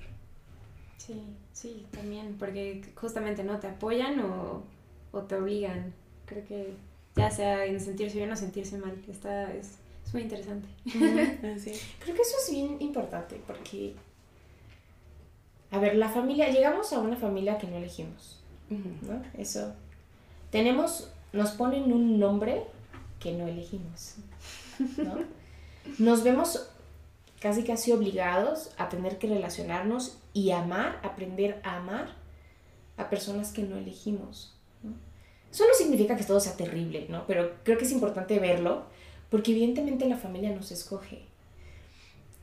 [SPEAKER 1] Sí, sí, también, porque justamente no te apoyan o, o te obligan. Creo que ya sea en sentirse bien o sentirse mal, está, es, es muy interesante. [LAUGHS]
[SPEAKER 2] Creo que eso es bien importante porque, a ver, la familia, llegamos a una familia que no elegimos. ¿no? Eso. Tenemos, nos ponen un nombre que no elegimos, ¿no? Nos vemos casi casi obligados a tener que relacionarnos y amar, aprender a amar a personas que no elegimos. Eso no significa que todo sea terrible, ¿no? Pero creo que es importante verlo porque evidentemente la familia no se escoge.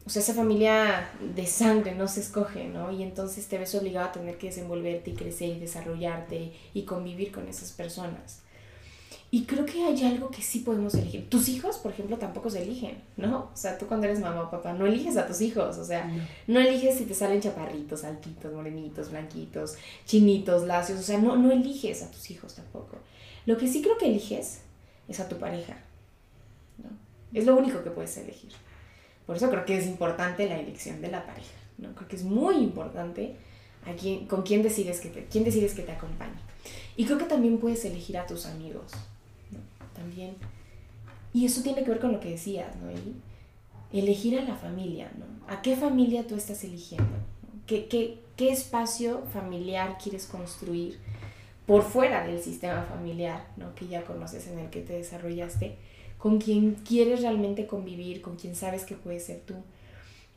[SPEAKER 2] O sea, esa familia de sangre no se escoge, ¿no? Y entonces te ves obligado a tener que desenvolverte y crecer y desarrollarte y convivir con esas personas. Y creo que hay algo que sí podemos elegir. Tus hijos, por ejemplo, tampoco se eligen, ¿no? O sea, tú cuando eres mamá o papá no eliges a tus hijos, o sea, no eliges si te salen chaparritos, altitos, morenitos, blanquitos, chinitos, lacios, o sea, no, no eliges a tus hijos tampoco. Lo que sí creo que eliges es a tu pareja, ¿no? Es lo único que puedes elegir. Por eso creo que es importante la elección de la pareja, ¿no? Creo que es muy importante a quién, con quién decides, que te, quién decides que te acompañe. Y creo que también puedes elegir a tus amigos, ¿no? También. Y eso tiene que ver con lo que decías, ¿no? Eli? elegir a la familia, ¿no? ¿A qué familia tú estás eligiendo? ¿Qué, qué, qué espacio familiar quieres construir por fuera del sistema familiar, ¿no? Que ya conoces, en el que te desarrollaste, con quien quieres realmente convivir, con quien sabes que puedes ser tú.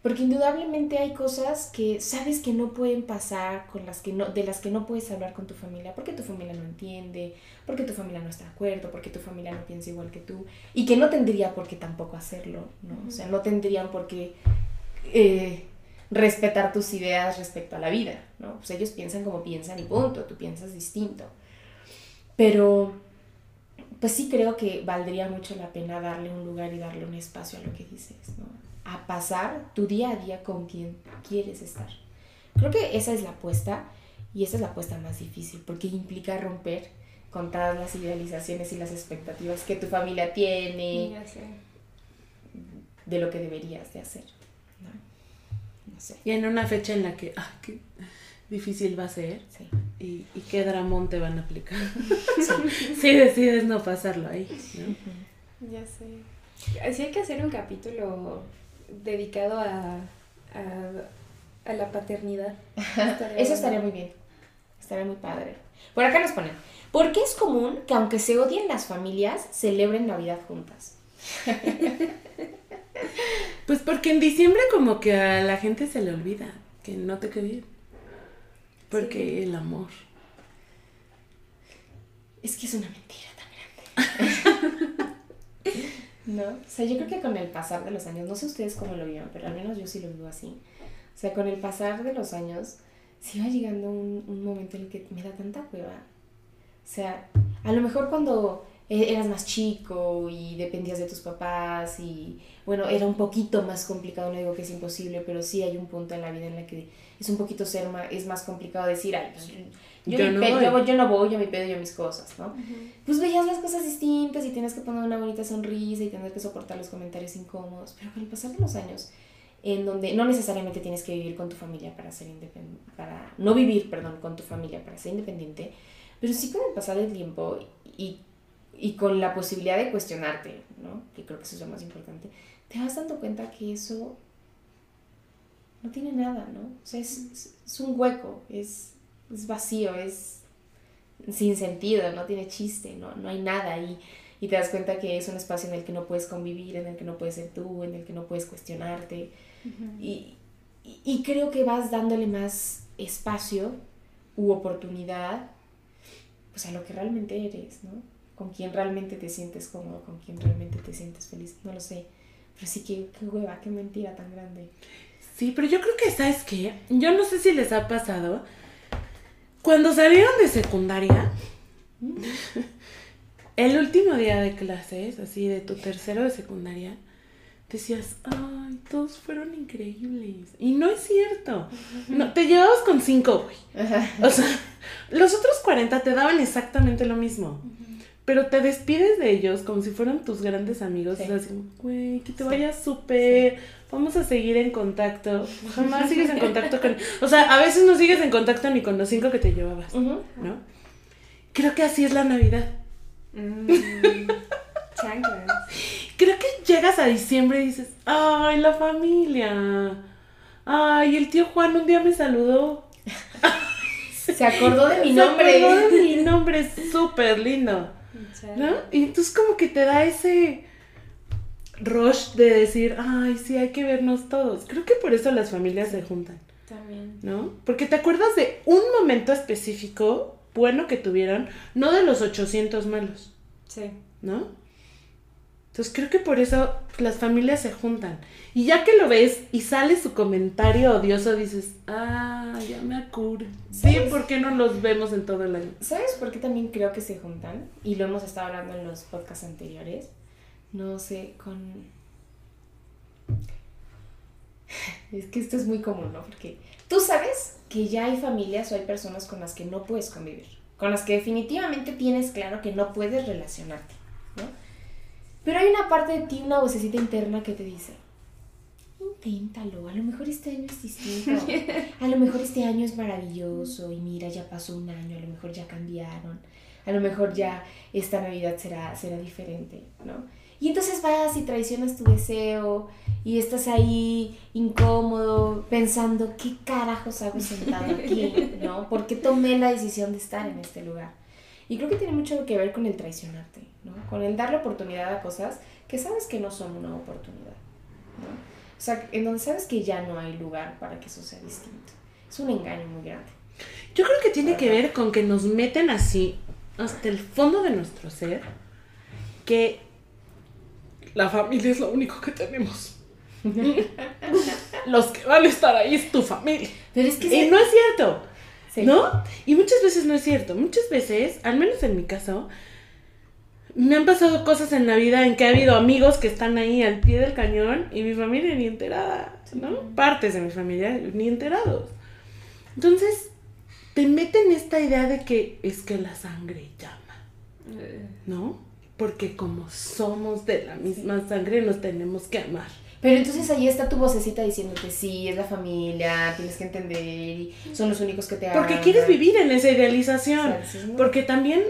[SPEAKER 2] Porque indudablemente hay cosas que sabes que no pueden pasar, con las que no, de las que no puedes hablar con tu familia, porque tu familia no entiende, porque tu familia no está de acuerdo, porque tu familia no piensa igual que tú, y que no tendría por qué tampoco hacerlo, ¿no? O sea, no tendrían por qué eh, respetar tus ideas respecto a la vida, ¿no? Pues ellos piensan como piensan y punto, tú piensas distinto. Pero, pues sí creo que valdría mucho la pena darle un lugar y darle un espacio a lo que dices, ¿no? A pasar tu día a día con quien quieres estar. Creo que esa es la apuesta y esa es la apuesta más difícil porque implica romper con todas las idealizaciones y las expectativas que tu familia tiene
[SPEAKER 1] Ya sé.
[SPEAKER 2] de lo que deberías de hacer. No, no sé.
[SPEAKER 3] Y en una fecha en la que, ah, qué difícil va a ser
[SPEAKER 2] Sí.
[SPEAKER 3] y, y qué dramón te van a aplicar. [LAUGHS] si [LAUGHS] decides no pasarlo ahí, ¿no?
[SPEAKER 1] Ya sé. Así hay que hacer un capítulo dedicado a, a, a la paternidad. Estaría
[SPEAKER 2] Eso estaría muy bien. Estaría muy padre. Por acá nos ponen. ¿Por qué es común que aunque se odien las familias, celebren Navidad juntas? [LAUGHS]
[SPEAKER 3] Pues porque en diciembre como que a la gente se le olvida que no te quede bien. Porque el amor.
[SPEAKER 2] Es que es una mentira tan grande. [LAUGHS] ¿No? O sea, yo creo que con el pasar de los años, no sé ustedes cómo lo vivan, pero al menos yo sí lo vivo así. O sea, con el pasar de los años, sí va llegando un, un momento en el que me da tanta hueva. O sea, a lo mejor cuando e- eras más chico y dependías de tus papás y, bueno, era un poquito más complicado, no digo que es imposible, pero sí hay un punto en la vida en la que es un poquito ser más, es más complicado decir, ay, pues yo,
[SPEAKER 3] Yo no
[SPEAKER 2] pe-
[SPEAKER 3] voy".
[SPEAKER 2] yo, yo no voy, yo mi pedo, yo mis cosas, ¿no?
[SPEAKER 1] Ujú.
[SPEAKER 2] pues veías las cosas distintas y tienes que poner una bonita sonrisa y tener que soportar los comentarios incómodos, pero con el pasar de los años, en donde no necesariamente tienes que vivir con tu familia para ser independiente, para no vivir, perdón, con tu familia para ser independiente, pero sí con el pasar del tiempo y, y con la posibilidad de cuestionarte, ¿no? Que creo que eso es lo más importante, te vas dando cuenta que eso no tiene nada, ¿no? O sea, es- es un hueco, es, es vacío, es sin sentido, no tiene chiste, no, no hay nada ahí. Y te das cuenta que es un espacio en el que no puedes convivir, en el que no puedes ser tú, en el que no puedes cuestionarte. y, y, creo que vas dándole más espacio u oportunidad pues a lo que realmente eres, ¿no? Con quién realmente te sientes cómodo, con quién realmente te sientes feliz, no lo sé. Pero sí que qué hueva, qué mentira tan grande.
[SPEAKER 3] Sí, pero yo creo que, ¿sabes qué? Yo no sé si les ha pasado. Cuando salieron de secundaria, el último día de clases, así de tu tercero de secundaria, decías, ay, todos fueron increíbles. Y no es cierto. No, te llevabas con cinco, güey. O sea, los otros 40 te daban exactamente lo mismo. Pero te despides de ellos como si fueran tus grandes amigos. Y así, güey, que te vayas súper. Vamos a seguir en contacto. [LAUGHS] Jamás sigues en contacto con. O sea, a veces no sigues en contacto ni con los cinco que te llevabas. ¿No? Creo que así es la Navidad. Mm, [LAUGHS] Creo que llegas a diciembre y dices, ay, la familia. Ay, el tío Juan un día me saludó. [LAUGHS]
[SPEAKER 2] Se acordó de mi nombre.
[SPEAKER 3] Se acordó de mi nombre, súper lindo. ¿No? Y entonces como que te da ese rush de decir, ay, sí, hay que vernos todos. Creo que por eso las familias se juntan. También. ¿No? Porque te acuerdas de un momento específico bueno que tuvieron, no de los 800 malos. Sí. ¿No? Entonces creo que por eso las familias se juntan. Y ya que lo ves y sale su comentario odioso, dices, ah, ya me acuro. Sí, ¿por qué no los vemos en todo el año?
[SPEAKER 2] ¿Sabes por qué también creo que se juntan? Y lo hemos estado hablando en los podcasts anteriores. No sé, con... [SIGHS] Es que esto es muy común, ¿no? Porque tú sabes que ya hay familias o hay personas con las que no puedes convivir. Con las que definitivamente tienes claro que no puedes relacionarte. Pero hay una parte de ti, una vocecita interna que te dice, inténtalo, a lo mejor este año es distinto, [LAUGHS] a lo mejor este año es maravilloso y mira, ya pasó un año, a lo mejor ya cambiaron, a lo mejor ya esta Navidad será, será diferente, ¿no? Y entonces vas y traicionas tu deseo y estás ahí incómodo pensando, ¿qué carajos hago sentado aquí? ¿No? ¿Por qué tomé la decisión de estar en este lugar? Y creo que tiene mucho que ver con el traicionarte. Con el darle oportunidad a cosas que sabes que no son una oportunidad, O sea, en donde sabes que ya no hay lugar para que eso sea distinto. Es un engaño muy grande.
[SPEAKER 3] Yo creo que tiene que ver con que nos meten así hasta el fondo de nuestro ser que la familia es lo único que tenemos. [LAUGHS] Los que van a estar ahí es tu familia. Pero es que y no es cierto. ¿No? Y muchas veces no es cierto. Muchas veces, al menos en mi caso, me han pasado cosas en la vida en que ha habido amigos que están ahí al pie del cañón y mi familia ni enterada, ¿no? Partes de mi familia ni enterados. Entonces, te meten esta idea de que es que la sangre llama, eh. ¿no? Porque como somos de la misma sangre, nos tenemos que amar.
[SPEAKER 2] Pero entonces ahí está tu vocecita diciéndote, sí, es la familia, tienes que entender, son los únicos que te
[SPEAKER 3] aman. Porque quieres vivir en esa idealización. Porque también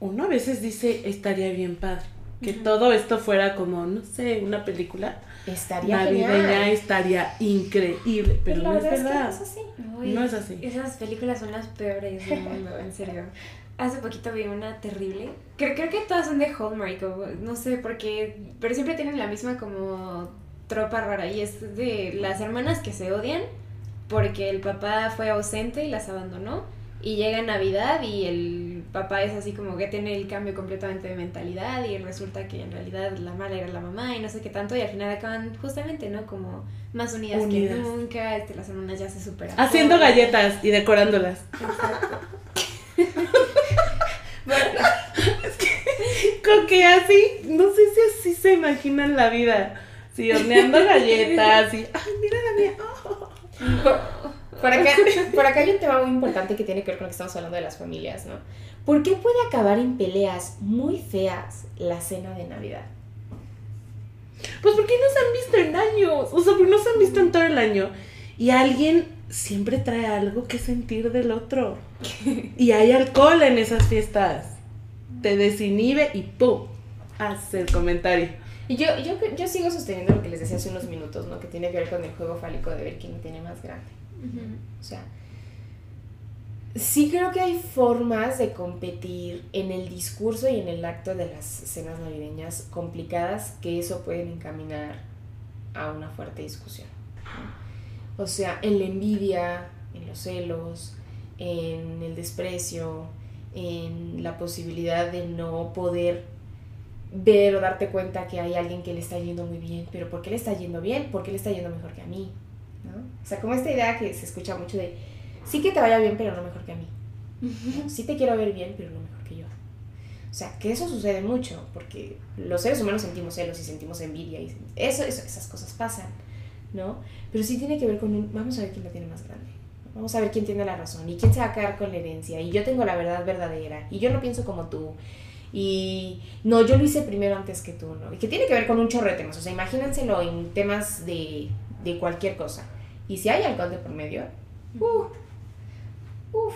[SPEAKER 3] uno a veces dice, estaría bien padre. Que todo esto fuera como, no sé, una película estaría navideña estaría increíble, pero no es verdad. no es así.
[SPEAKER 1] no es así. Esas películas son las peores del mundo, en serio. Hace poquito vi una terrible. Creo, creo que todas son de Hallmark, no sé por qué, pero siempre tienen la misma como tropa rara y es de las hermanas que se odian porque el papá fue ausente y las abandonó y llega Navidad y el papá es así como que tiene el cambio completamente de mentalidad y resulta que en realidad la mala era la mamá y no sé qué tanto y al final acaban justamente, ¿no? Como más unidas, que nunca, este, las hermanas ya se superan.
[SPEAKER 3] Haciendo galletas y decorándolas. Exacto. [LAUGHS] es que, con que así, no sé si así se imaginan la vida. Sí, horneando galletas y, ay, mira la mía.
[SPEAKER 2] Oh. Por acá, por acá hay un tema muy importante que tiene que ver con lo que estamos hablando de las familias, ¿no? ¿Por qué puede acabar en peleas muy feas la cena de Navidad?
[SPEAKER 3] Pues porque no se han visto en años, o sea, porque no se han visto en todo el año. Y alguien siempre trae algo que sentir del otro. Y hay alcohol en esas fiestas. Te desinhibe y ¡pum! Hace el comentario.
[SPEAKER 2] Y yo, yo, yo sigo sosteniendo lo que les decía hace unos minutos, ¿no? Que tiene que ver con el juego fálico de ver quién tiene más grande. O sea, Sí creo que hay formas de competir en el discurso y en el acto de las cenas navideñas complicadas que eso pueden encaminar a una fuerte discusión. O sea, en la envidia, en los celos, en el desprecio, en la posibilidad de no poder ver o darte cuenta que hay alguien que le está yendo muy bien, pero ¿por qué le está yendo bien? ¿Por qué le está yendo mejor que a mí? ¿No? O sea, como esta idea que se escucha mucho de, sí que te vaya bien, pero no mejor que a mí. Sí te quiero ver bien, pero no mejor que yo. O sea, que eso sucede mucho, porque los seres humanos sentimos celos y sentimos envidia, y eso, eso esas cosas pasan, ¿no? Pero sí tiene que ver con un, vamos a ver quién la tiene más grande. Vamos a ver quién tiene la razón y quién se va a quedar con la herencia. Y yo tengo la verdad verdadera. Y yo no pienso como tú. Y no, yo lo hice primero antes que tú, ¿no? Y que tiene que ver con un chorro de temas. O sea, imagínenselo en temas de, de cualquier cosa. Y si hay alcohol de por medio, uh, uf.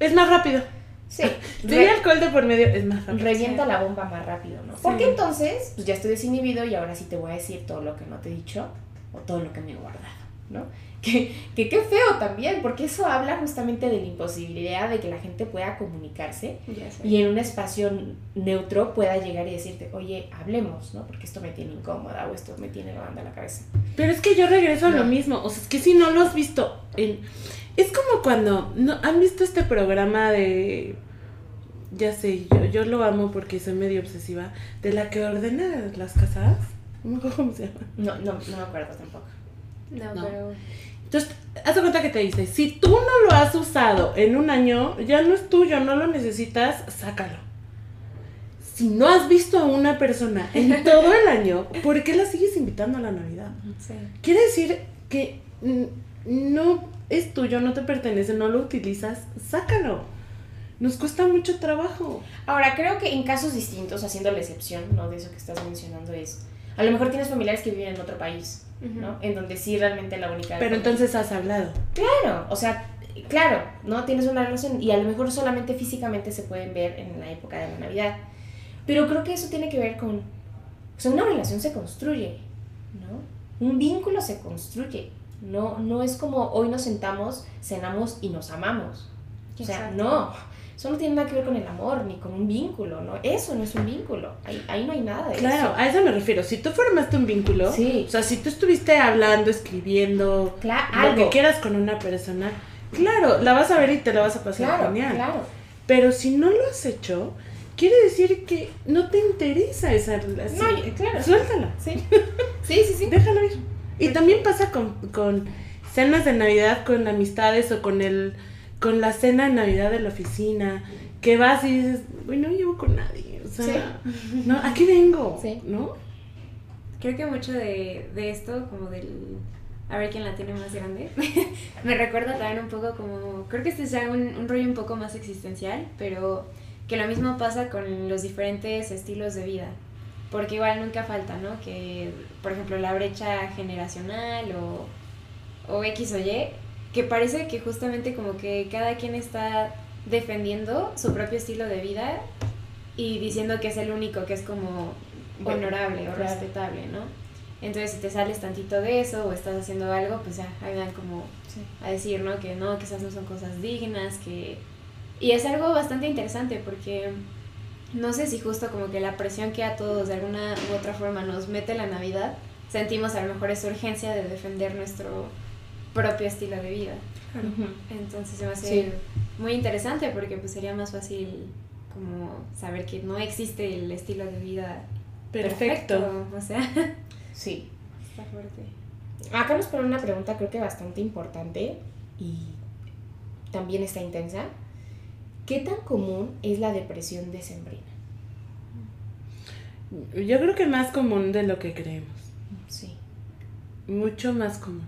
[SPEAKER 3] Es más rápido.
[SPEAKER 2] Sí. [LAUGHS]
[SPEAKER 3] Si hay alcohol de por medio, es más rápido.
[SPEAKER 2] Revienta la bomba más rápido, ¿no? Porque entonces, pues ya estoy desinhibido y ahora sí te voy a decir todo lo que no te he dicho o todo lo que me he guardado, ¿no? Que, que qué feo también, porque eso habla justamente de la imposibilidad de que la gente pueda comunicarse y en un espacio neutro pueda llegar y decirte, oye, hablemos, ¿no? Porque esto me tiene incómoda o esto me tiene lavando la cabeza.
[SPEAKER 3] Pero es que yo regreso a lo mismo, o sea, es que si no lo has visto en... Es como cuando, ¿no? ¿Han visto este programa de... Ya sé, yo, yo lo amo porque soy medio obsesiva, de la que ordena las casadas? No me acuerdo cómo se llama.
[SPEAKER 2] No, no, no me acuerdo tampoco.
[SPEAKER 1] No,
[SPEAKER 3] No.
[SPEAKER 1] pero.
[SPEAKER 3] Entonces, haz de cuenta que te dice, si tú no lo has usado en un año, ya no es tuyo, no lo necesitas, sácalo. Si no has visto a una persona en [LAUGHS] todo el año, ¿por qué la sigues invitando a la Navidad?
[SPEAKER 1] Sí.
[SPEAKER 3] Quiere decir que no es tuyo, no te pertenece, no lo utilizas, sácalo. Nos cuesta mucho trabajo.
[SPEAKER 2] Ahora, creo que en casos distintos, haciendo la excepción, ¿no? De eso que estás mencionando es, a lo mejor tienes familiares que viven en otro país, ¿no? En donde sí realmente la única...
[SPEAKER 3] Pero entonces has hablado.
[SPEAKER 2] Claro, o sea, claro, ¿no? Tienes una relación y a lo mejor solamente físicamente se pueden ver en la época de la Navidad. Pero creo que eso tiene que ver con, o sea, una relación se construye, ¿no? Un vínculo se construye. No, no es como hoy nos sentamos, cenamos y nos amamos. O sea,
[SPEAKER 1] Exacto.
[SPEAKER 2] no. Eso no tiene nada que ver con el amor ni con un vínculo, ¿no? Eso no es un vínculo. Ahí, ahí no hay nada de
[SPEAKER 3] Claro,
[SPEAKER 2] eso.
[SPEAKER 3] a eso me refiero. Si tú formaste un vínculo,
[SPEAKER 2] Sí.
[SPEAKER 3] o sea, si tú estuviste hablando, escribiendo,
[SPEAKER 2] Claro,
[SPEAKER 3] lo que quieras con una persona, claro, la vas a ver y te la vas a pasar
[SPEAKER 2] Claro,
[SPEAKER 3] genial.
[SPEAKER 2] claro.
[SPEAKER 3] Pero si no lo has hecho, quiere decir que no te interesa esa relación.
[SPEAKER 2] No, claro.
[SPEAKER 3] Suéltala,
[SPEAKER 2] Sí, [LAUGHS] sí, sí. sí.
[SPEAKER 3] déjalo ir. Y también pasa con, con cenas de Navidad con amistades o con el con la cena de Navidad de la oficina, que vas y dices, uy, no llevo con nadie, o sea, no, aquí vengo,
[SPEAKER 2] Sí.
[SPEAKER 3] ¿no?
[SPEAKER 1] Creo que mucho de, de esto, como del. A ver quién la tiene más grande, [LAUGHS] me recuerda también un poco como. Creo que este es ya un, un rollo un poco más existencial, pero que lo mismo pasa con los diferentes estilos de vida. Porque igual nunca falta, ¿no? Que, por ejemplo, la brecha generacional o, o X o Y, que parece que justamente como que cada quien está defendiendo su propio estilo de vida y diciendo que es el único que es como
[SPEAKER 2] Bueno,
[SPEAKER 1] honorable o
[SPEAKER 2] claro.
[SPEAKER 1] respetable, ¿no? Entonces, si te sales tantito de eso o estás haciendo algo, pues ya ahí van como
[SPEAKER 2] Sí.
[SPEAKER 1] a decir, ¿no? Que no, que esas no son cosas dignas, que... Y es algo bastante interesante porque no sé si justo como que la presión que a todos de alguna u otra forma nos mete la Navidad, sentimos a lo mejor esa urgencia de defender nuestro propio estilo de vida. Entonces se me hace
[SPEAKER 2] Sí.
[SPEAKER 1] muy interesante porque pues sería más fácil como saber que no existe el estilo de vida
[SPEAKER 3] Perfecto.
[SPEAKER 1] O sea, [LAUGHS]
[SPEAKER 2] Sí.
[SPEAKER 1] está fuerte.
[SPEAKER 2] Acá nos ponen una pregunta creo que bastante importante y también está intensa. ¿Qué tan común es la depresión decembrina?
[SPEAKER 3] Yo creo que más común de lo que creemos,
[SPEAKER 2] Sí.
[SPEAKER 3] mucho más común.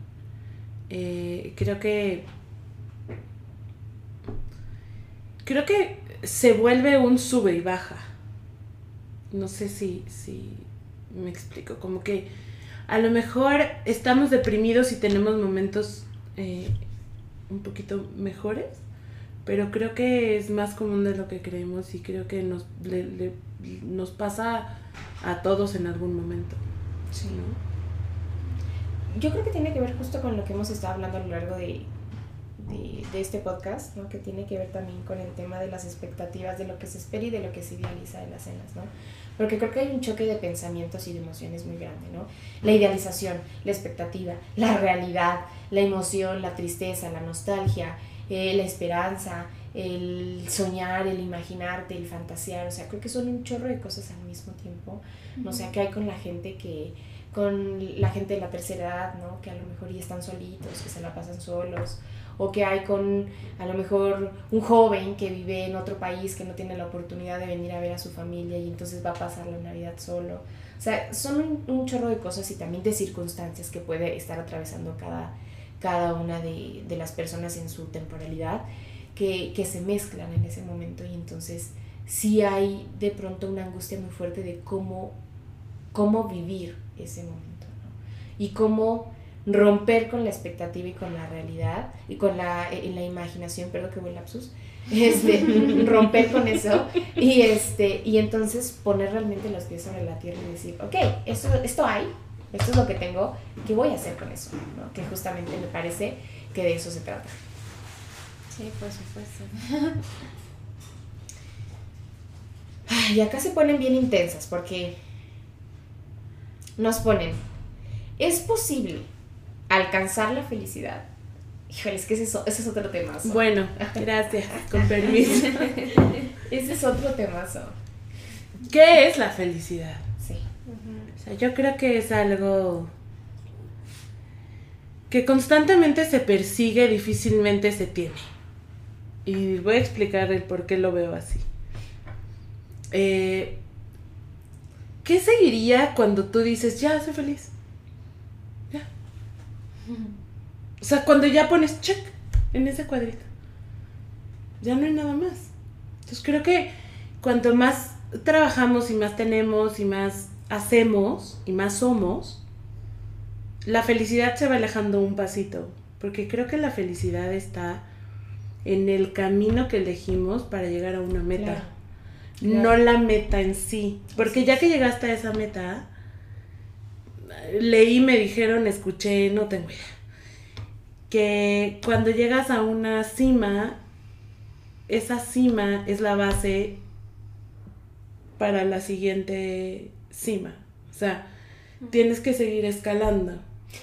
[SPEAKER 3] Eh, creo que creo que se vuelve un sube y baja. No sé si, si me explico. Como que a lo mejor estamos deprimidos y tenemos momentos eh, un poquito mejores, pero creo que es más común de lo que creemos y creo que nos, le- nos pasa a todos en algún momento.
[SPEAKER 2] Sí.
[SPEAKER 3] ¿no?
[SPEAKER 2] Yo creo que tiene que ver justo con lo que hemos estado hablando a lo largo de, de, este podcast, ¿no? que tiene que ver también con el tema de las expectativas, de lo que se espera y de lo que se idealiza en las cenas, ¿no? Porque creo que hay un choque de pensamientos y de emociones muy grande, ¿no? La idealización, la expectativa, la realidad, la emoción, la tristeza, la nostalgia, eh, la esperanza, el soñar, el imaginarte, el fantasear, o sea, creo que son un chorro de cosas al mismo tiempo, ¿no? O sea, que hay con la gente que, con la gente de la tercera edad, ¿no? Que a lo mejor ya están solitos, que se la pasan solos, o que hay con a lo mejor un joven que vive en otro país que no tiene la oportunidad de venir a ver a su familia y entonces va a pasar la Navidad solo. O sea, son un, chorro de cosas y también de circunstancias que puede estar atravesando cada, cada una de, de las personas en su temporalidad que, que, se mezclan en ese momento y entonces sí hay de pronto una angustia muy fuerte de cómo, cómo vivir ese momento ¿no? y cómo romper con la expectativa y con la realidad y con la, eh, la imaginación, perdón que voy lapsus, [LAUGHS] este, romper con eso y, este, y entonces poner realmente los pies sobre la tierra y decir, ok, esto, esto hay, esto es lo que tengo, ¿qué voy a hacer con eso? ¿no? Que justamente me parece que de eso se trata.
[SPEAKER 1] Sí, por supuesto.
[SPEAKER 2] Y acá se ponen bien intensas porque nos ponen, es posible alcanzar la felicidad. Híjole, es que ese es, otro temazo.
[SPEAKER 3] Bueno, [LAUGHS] gracias, con permiso. [LAUGHS]
[SPEAKER 2] ese es otro temazo.
[SPEAKER 3] ¿Qué es la felicidad?
[SPEAKER 2] Sí.
[SPEAKER 3] O sea, yo creo que es algo que constantemente se persigue, difícilmente se tiene. Y voy a explicar el por qué lo veo así. Eh, ¿Qué seguiría cuando tú dices, ya, soy feliz? O sea, cuando ya pones check en ese cuadrito, ya no hay nada más. Entonces creo que cuanto más trabajamos y más tenemos y más hacemos y más somos, la felicidad se va alejando un pasito. Porque creo que la felicidad está en el camino que elegimos para llegar a una meta. No la meta en sí. Porque ya que llegaste a esa meta, leí, me dijeron, escuché, no tengo idea, que cuando llegas a una cima, esa cima es la base para la siguiente cima. O sea, tienes que seguir escalando.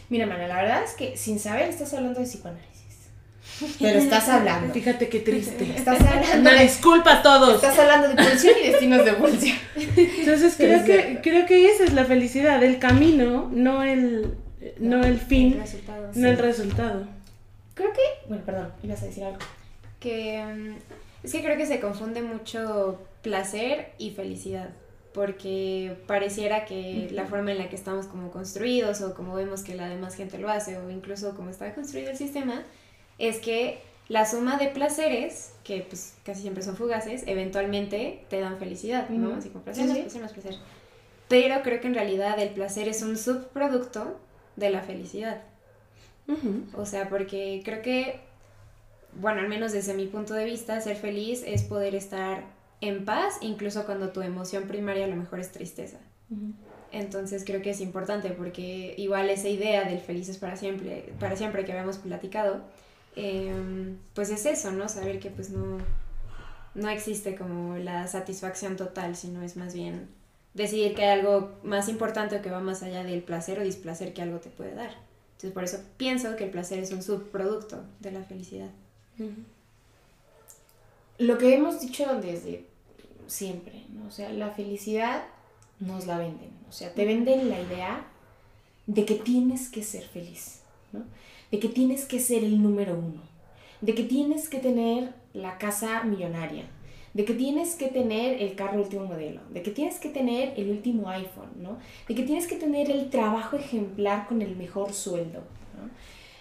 [SPEAKER 2] Mira, Mana, la verdad es que sin saber estás hablando de psicoanálisis. [LAUGHS] Pero estás hablando.
[SPEAKER 3] Fíjate qué triste. [LAUGHS]
[SPEAKER 2] Estás hablando.
[SPEAKER 3] Una disculpa a todos.
[SPEAKER 2] Estás hablando de pulsión y destinos de pulsión. [LAUGHS]
[SPEAKER 3] Entonces creo que, creo que esa es la felicidad, el camino, no el, no el fin, no el resultado.
[SPEAKER 2] Creo que, bueno, perdón, ibas a decir algo.
[SPEAKER 1] Que mm, es que creo que se confunde mucho placer y felicidad porque pareciera que la forma en la que estamos como construidos o como vemos que la demás gente lo hace o incluso como está construido el sistema es que la suma de placeres, que pues casi siempre son fugaces, eventualmente te dan felicidad, ¿no? Así como placer, más placer, más placer. Pero creo que en realidad el placer es un subproducto de la felicidad. O sea, porque creo que, bueno, al menos desde mi punto de vista, ser feliz es poder estar en paz, incluso cuando tu emoción primaria a lo mejor es tristeza. Entonces creo que es importante porque igual esa idea del felices para siempre, para siempre que habíamos platicado, Em, pues es eso, ¿no? Saber que pues no, no existe como la satisfacción total, sino es más bien decidir que hay algo más importante o que va más allá del placer o displacer que algo te puede dar. Entonces por eso pienso que el placer es un subproducto de la felicidad.
[SPEAKER 2] Lo que hemos dicho desde siempre, ¿no? O sea, la felicidad nos la venden. O sea, te venden la idea de que tienes que ser feliz, ¿no? De que tienes que ser el número uno, de que tienes que tener la casa millonaria, de que tienes que tener el carro último modelo, de que tienes que tener el último iPhone, ¿no? De que tienes que tener el trabajo ejemplar con el mejor sueldo.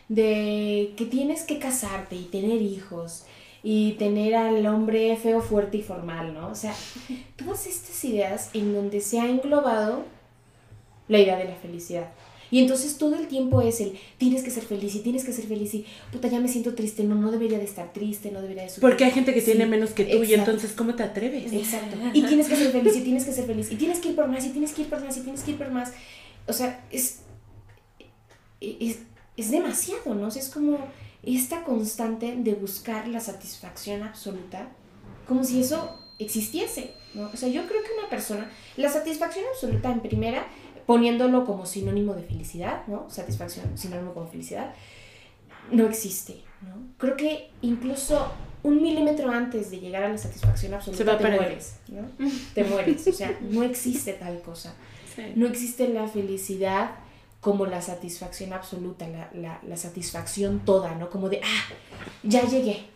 [SPEAKER 2] De que tienes que casarte y tener hijos y tener al hombre feo, fuerte y formal, ¿no? O sea, todas estas ideas en donde se ha englobado la idea de la felicidad. Y entonces todo el tiempo es el, tienes que ser feliz y tienes que ser feliz y, puta, ya me siento triste, no, no debería de estar triste, no debería de
[SPEAKER 3] sufrir. Porque hay gente que tiene menos que tú y entonces, ¿cómo te atreves?
[SPEAKER 2] Exacto. Y tienes que ser feliz y tienes que ser feliz y tienes que ir por más y tienes que ir por más y tienes que ir por más. O sea, es, es, es demasiado, ¿no? O sea, es como esta constante de buscar la satisfacción absoluta, como si eso existiese, ¿no? O sea, yo creo que una persona, la satisfacción absoluta en primera, poniéndolo como sinónimo de felicidad, ¿no? Satisfacción, sinónimo como felicidad, no existe, ¿no? Creo que incluso un milímetro antes de llegar a la satisfacción absoluta te mueres, ¿no? Te mueres, o sea, no existe tal cosa. No existe la felicidad como la satisfacción absoluta, la, la, la, satisfacción toda, ¿no? Como de, ah, ya llegué,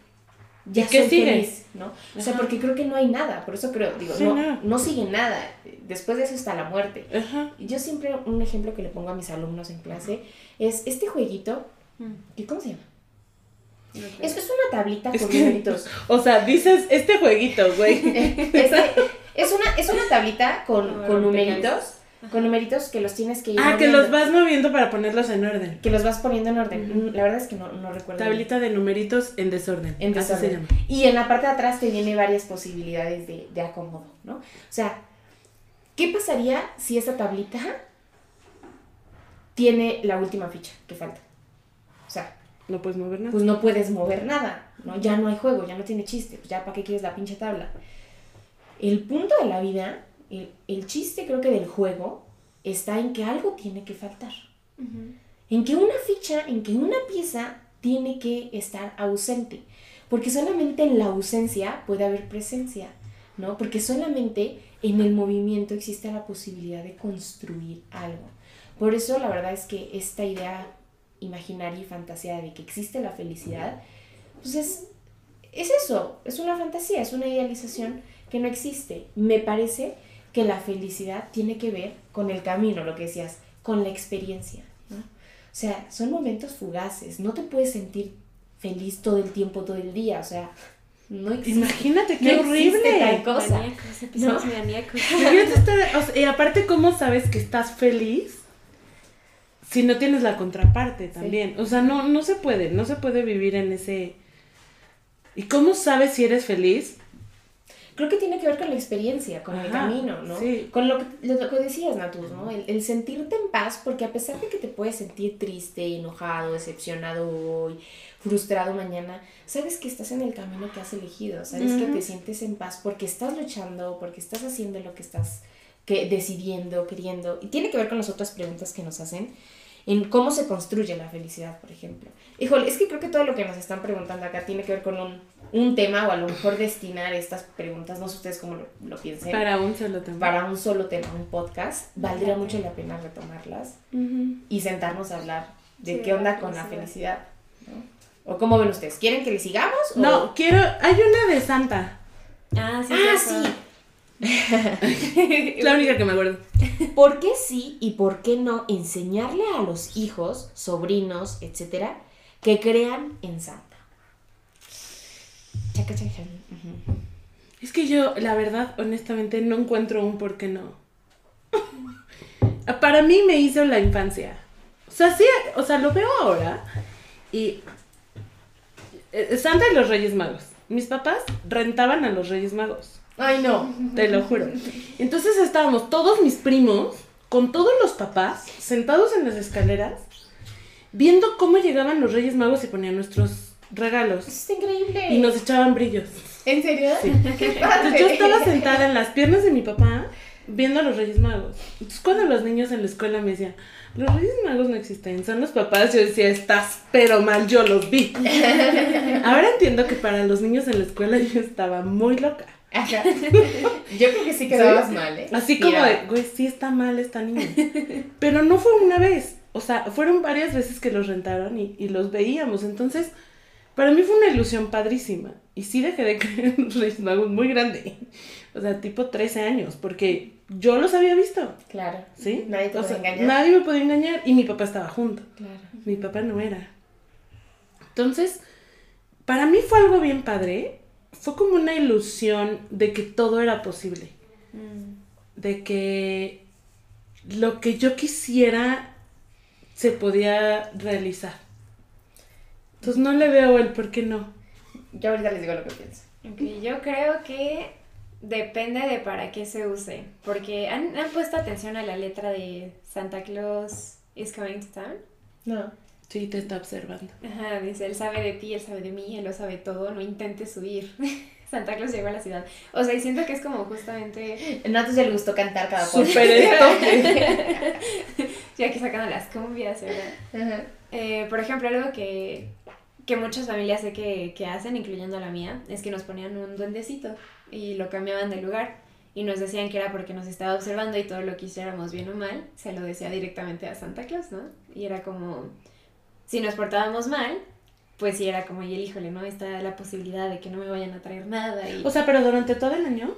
[SPEAKER 2] ya soy feliz, ¿no? O sea, porque creo que no hay nada, por eso creo, digo, no, no, sigue nada, después de eso está la muerte. Y yo siempre, un ejemplo que le pongo a mis alumnos en clase es este jueguito, mm. ¿cómo se llama? Es que es una tablita con numeritos. [LAUGHS]
[SPEAKER 3] O sea, dices este jueguito, güey. [LAUGHS]
[SPEAKER 2] es, una, es una tablita con, con numeritos con numeritos que los tienes que ir
[SPEAKER 3] Ah, que los vas moviendo para ponerlos en orden.
[SPEAKER 2] Que los vas poniendo en orden. La verdad es que no, no recuerdo.
[SPEAKER 3] Tablita de numeritos en desorden. En desorden.
[SPEAKER 2] Y en la parte de atrás te viene varias posibilidades de, de acomodo, ¿no? O sea, ¿qué pasaría si esa tablita tiene la última ficha que falta? O sea,
[SPEAKER 3] no puedes mover nada.
[SPEAKER 2] Pues no puedes mover nada, ¿no? Ya no hay juego, ya no tiene chiste, pues ya para qué quieres la pinche tabla. El punto de la vida el, chiste creo que del juego está en que algo tiene que faltar. En que una ficha, en que una pieza tiene que estar ausente. Porque solamente en la ausencia puede haber presencia, ¿no? Porque solamente en el movimiento existe la posibilidad de construir algo. Por eso la verdad es que esta idea imaginaria y fantasía de que existe la felicidad, pues es, es eso, es una fantasía, es una idealización que no existe. Me parece que la felicidad tiene que ver con el camino, lo que decías, con la experiencia. ¿no? O sea, son momentos fugaces, no te puedes sentir feliz todo el tiempo, todo el día, o sea, no existe.
[SPEAKER 3] Imagínate qué horrible.
[SPEAKER 2] Tal cosa. ¿no?
[SPEAKER 3] y aparte, ¿cómo sabes que estás feliz? Si no tienes la contraparte también. O sea, no, no se puede, no se puede vivir en ese... ¿Y cómo sabes si eres feliz?
[SPEAKER 2] Creo que tiene que ver con la experiencia, con el camino, ¿no? Con lo que, lo que decías, Natus, ¿no? El, sentirte en paz, porque a pesar de que te puedes sentir triste, enojado, decepcionado hoy, frustrado mañana, sabes que estás en el camino que has elegido, sabes que te sientes en paz porque estás luchando, porque estás haciendo lo que estás que, decidiendo, queriendo. Y tiene que ver con las otras preguntas que nos hacen en cómo se construye la felicidad, por ejemplo. Híjole, es que creo que todo lo que nos están preguntando acá tiene que ver con un un tema o a lo mejor destinar estas preguntas, no sé ustedes cómo lo, piensen.
[SPEAKER 3] Para un solo tema.
[SPEAKER 2] Para un solo tema, un podcast, valdría mucho la pena retomarlas y sentarnos a hablar de qué onda con la felicidad. ¿O cómo ven ustedes? ¿Quieren que le sigamos?
[SPEAKER 3] No, quiero, hay una de Santa.
[SPEAKER 2] Ah, sí. Ah, sí.
[SPEAKER 3] La única que me acuerdo.
[SPEAKER 2] ¿Por qué sí y por qué no enseñarle a los hijos, sobrinos, etcétera, que crean en Santa?
[SPEAKER 3] Es que yo, la verdad, honestamente, no encuentro un por qué no. [LAUGHS] Para mí me hizo la infancia. O sea, sí, o sea, lo veo ahora. Y. Eh, Santa y los Reyes Magos. Mis papás rentaban a los Reyes Magos.
[SPEAKER 2] Ay, no.
[SPEAKER 3] Te lo juro. Entonces estábamos todos mis primos, con todos los papás, sentados en las escaleras, viendo cómo llegaban los Reyes Magos y ponían nuestros regalos.
[SPEAKER 2] es increíble.
[SPEAKER 3] Y nos echaban brillos.
[SPEAKER 2] ¿En serio?
[SPEAKER 3] Sí. [LAUGHS] yo estaba sentada en las piernas de mi papá viendo a los Reyes Magos. Entonces cuando los niños en la escuela me decían, los Reyes Magos no existen, son los papás, yo decía, estás pero mal, yo los vi. [LAUGHS] Ahora entiendo que para los niños en la escuela yo estaba muy loca. [LAUGHS]
[SPEAKER 2] Yo creo que sí quedabas mal, ¿eh?
[SPEAKER 3] Así como de, güey, sí está mal esta niña. Pero no fue una vez. O sea, fueron varias veces que los rentaron y, y los veíamos. Entonces, para mí fue una ilusión padrísima. Y sí dejé de creer en Reyes Magos muy grande. O sea, tipo 13 años, porque yo los había visto.
[SPEAKER 2] Claro.
[SPEAKER 3] ¿Sí?
[SPEAKER 2] Nadie te podía engañar.
[SPEAKER 3] Nadie me podía engañar y mi papá estaba junto. Claro. Mi papá no era. Entonces, para mí fue algo bien padre. Fue como una ilusión de que todo era posible. Mm. De que lo que yo quisiera se podía realizar. Entonces no le veo el por qué no.
[SPEAKER 2] Yo ahorita les digo lo que pienso.
[SPEAKER 1] Okay, yo creo que depende de para qué se use. Porque ¿han, puesto atención a la letra de Santa Claus is coming to town.
[SPEAKER 2] No.
[SPEAKER 3] Sí, te está observando.
[SPEAKER 1] Ajá, dice, él sabe de ti, él sabe de mí, él lo sabe todo, no intentes huir. [LAUGHS] Santa Claus llegó a la ciudad. O sea, y siento que es como justamente...
[SPEAKER 2] No te le gustó cantar cada por
[SPEAKER 3] Súper esto.
[SPEAKER 1] ya aquí sacando las cumbias, ¿verdad?
[SPEAKER 2] Ajá.
[SPEAKER 1] Eh, por ejemplo, algo que, que muchas familias sé que, que hacen, incluyendo la mía, es que nos ponían un duendecito y lo cambiaban de lugar y nos decían que era porque nos estaba observando y todo lo que hiciéramos bien o mal se lo decía directamente a Santa Claus, ¿no? Y era como, si nos portábamos mal, pues sí era como, y el híjole, ¿no? Está la posibilidad de que no me vayan a traer nada y...
[SPEAKER 3] O sea, pero durante todo el año.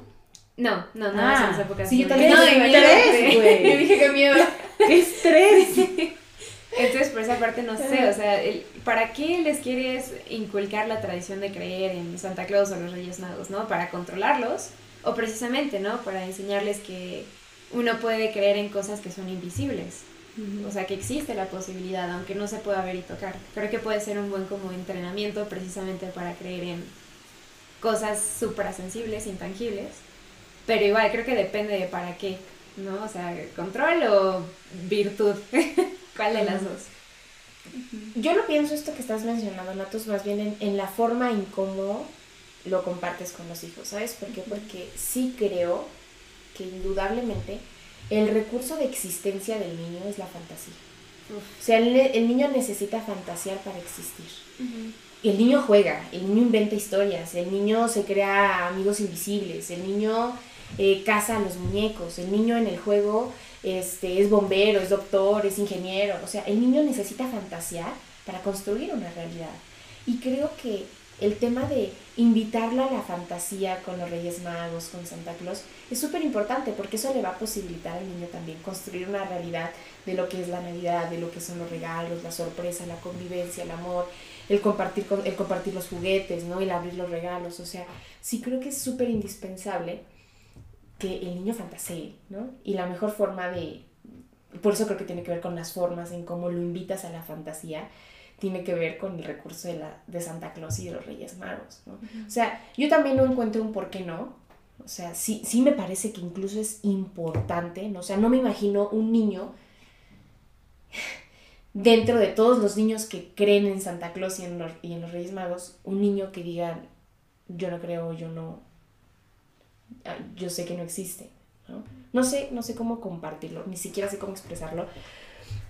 [SPEAKER 1] no, no, no,
[SPEAKER 3] Ah,
[SPEAKER 1] en esa época.
[SPEAKER 2] sí, yo también
[SPEAKER 1] no,
[SPEAKER 3] tres, [LAUGHS] güey.
[SPEAKER 2] Yo dije que miedo. [LAUGHS]
[SPEAKER 3] ¡Qué estrés! [LAUGHS]
[SPEAKER 1] Entonces, por esa parte, no sé, o sea, el- ¿para qué les quieres inculcar la tradición de creer en Santa Claus o los Reyes Magos, no? ¿Para controlarlos? O precisamente, ¿no? Para enseñarles que uno puede creer en cosas que son invisibles. O sea, que existe la posibilidad, aunque no se pueda ver y tocar. Creo que puede ser un buen como entrenamiento precisamente para creer en cosas suprasensibles, intangibles. Pero igual, creo que depende de para qué, ¿no? O sea, control o virtud. [LAUGHS] ¿Cuál de las dos?
[SPEAKER 2] Yo lo pienso esto que estás mencionando, Natos, más bien en, en la forma en cómo lo compartes con los hijos, ¿sabes? ¿Por qué? Porque sí creo que indudablemente el recurso de existencia del niño es la fantasía. O sea, el, el niño necesita fantasear para existir. El niño juega, el niño inventa historias, el niño se crea amigos invisibles, el niño eh, caza a los muñecos, el niño en el juego este, es bombero, es doctor, es ingeniero. O sea, el niño necesita fantasear para construir una realidad. Y creo que el tema de invitarlo a la fantasía con los Reyes Magos, con Santa Claus, es súper importante porque eso le va a posibilitar al niño también construir una realidad de lo que es la Navidad, de lo que son los regalos, la sorpresa, la convivencia, el amor, el compartir, el compartir los juguetes, ¿no? El abrir los regalos. O sea, sí creo que es súper indispensable que el niño fantasee, ¿no? Y la mejor forma de... Por eso creo que tiene que ver con las formas, en cómo lo invitas a la fantasía, tiene que ver con el recurso de, la, de Santa Claus y de los Reyes Magos, ¿no? O sea, yo también no encuentro un por qué no. O sea, sí, sí me parece que incluso es importante, ¿no? O sea, no me imagino un niño [LAUGHS] dentro de todos los niños que creen en Santa Claus y en los, y en los Reyes Magos, un niño que diga, yo no creo, yo no, ah, yo sé que no existe, ¿no? No sé, no sé cómo compartirlo, ni siquiera sé cómo expresarlo,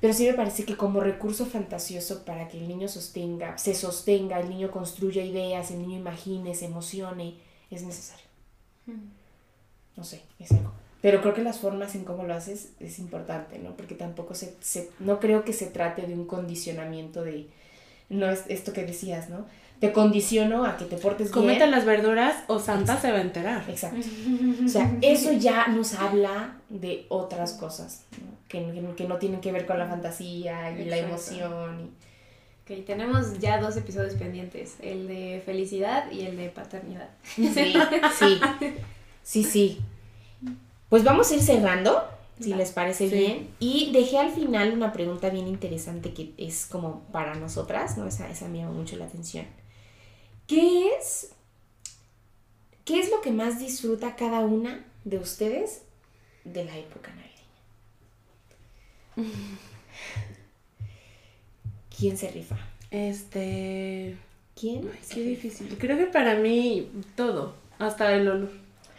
[SPEAKER 2] pero sí me parece que como recurso fantasioso para que el niño sostenga, se sostenga, el niño construya ideas, el niño imagine, se emocione, es necesario. No sé, es algo. Pero creo que las formas en cómo lo haces es importante, ¿no? Porque tampoco se, se- no creo que se trate de un condicionamiento de, no es esto que decías, ¿no? Te condiciono a que te portes
[SPEAKER 3] Comete
[SPEAKER 2] bien.
[SPEAKER 3] las verduras o Santa se va a enterar.
[SPEAKER 2] Exacto. [LAUGHS] O sea, eso ya nos habla de otras cosas, ¿no? que, que- no tienen que ver con la fantasía y la emoción. y-
[SPEAKER 1] Ok, tenemos ya dos episodios pendientes, el de felicidad y el de paternidad.
[SPEAKER 2] Sí, [LAUGHS] sí, sí, sí. Pues vamos a ir cerrando, si les parece
[SPEAKER 3] Sí.
[SPEAKER 2] bien. Y dejé al final una pregunta bien interesante que es como para nosotras, ¿no? Esa, esa me llamó mucho la atención. ¿Qué es, ¿Qué es lo que más disfruta cada una de ustedes de la época navideña? ¿Quién se rifa?
[SPEAKER 3] Este.
[SPEAKER 2] ¿Quién?
[SPEAKER 3] Ay, qué difícil. Creo que para mí todo, hasta el olor.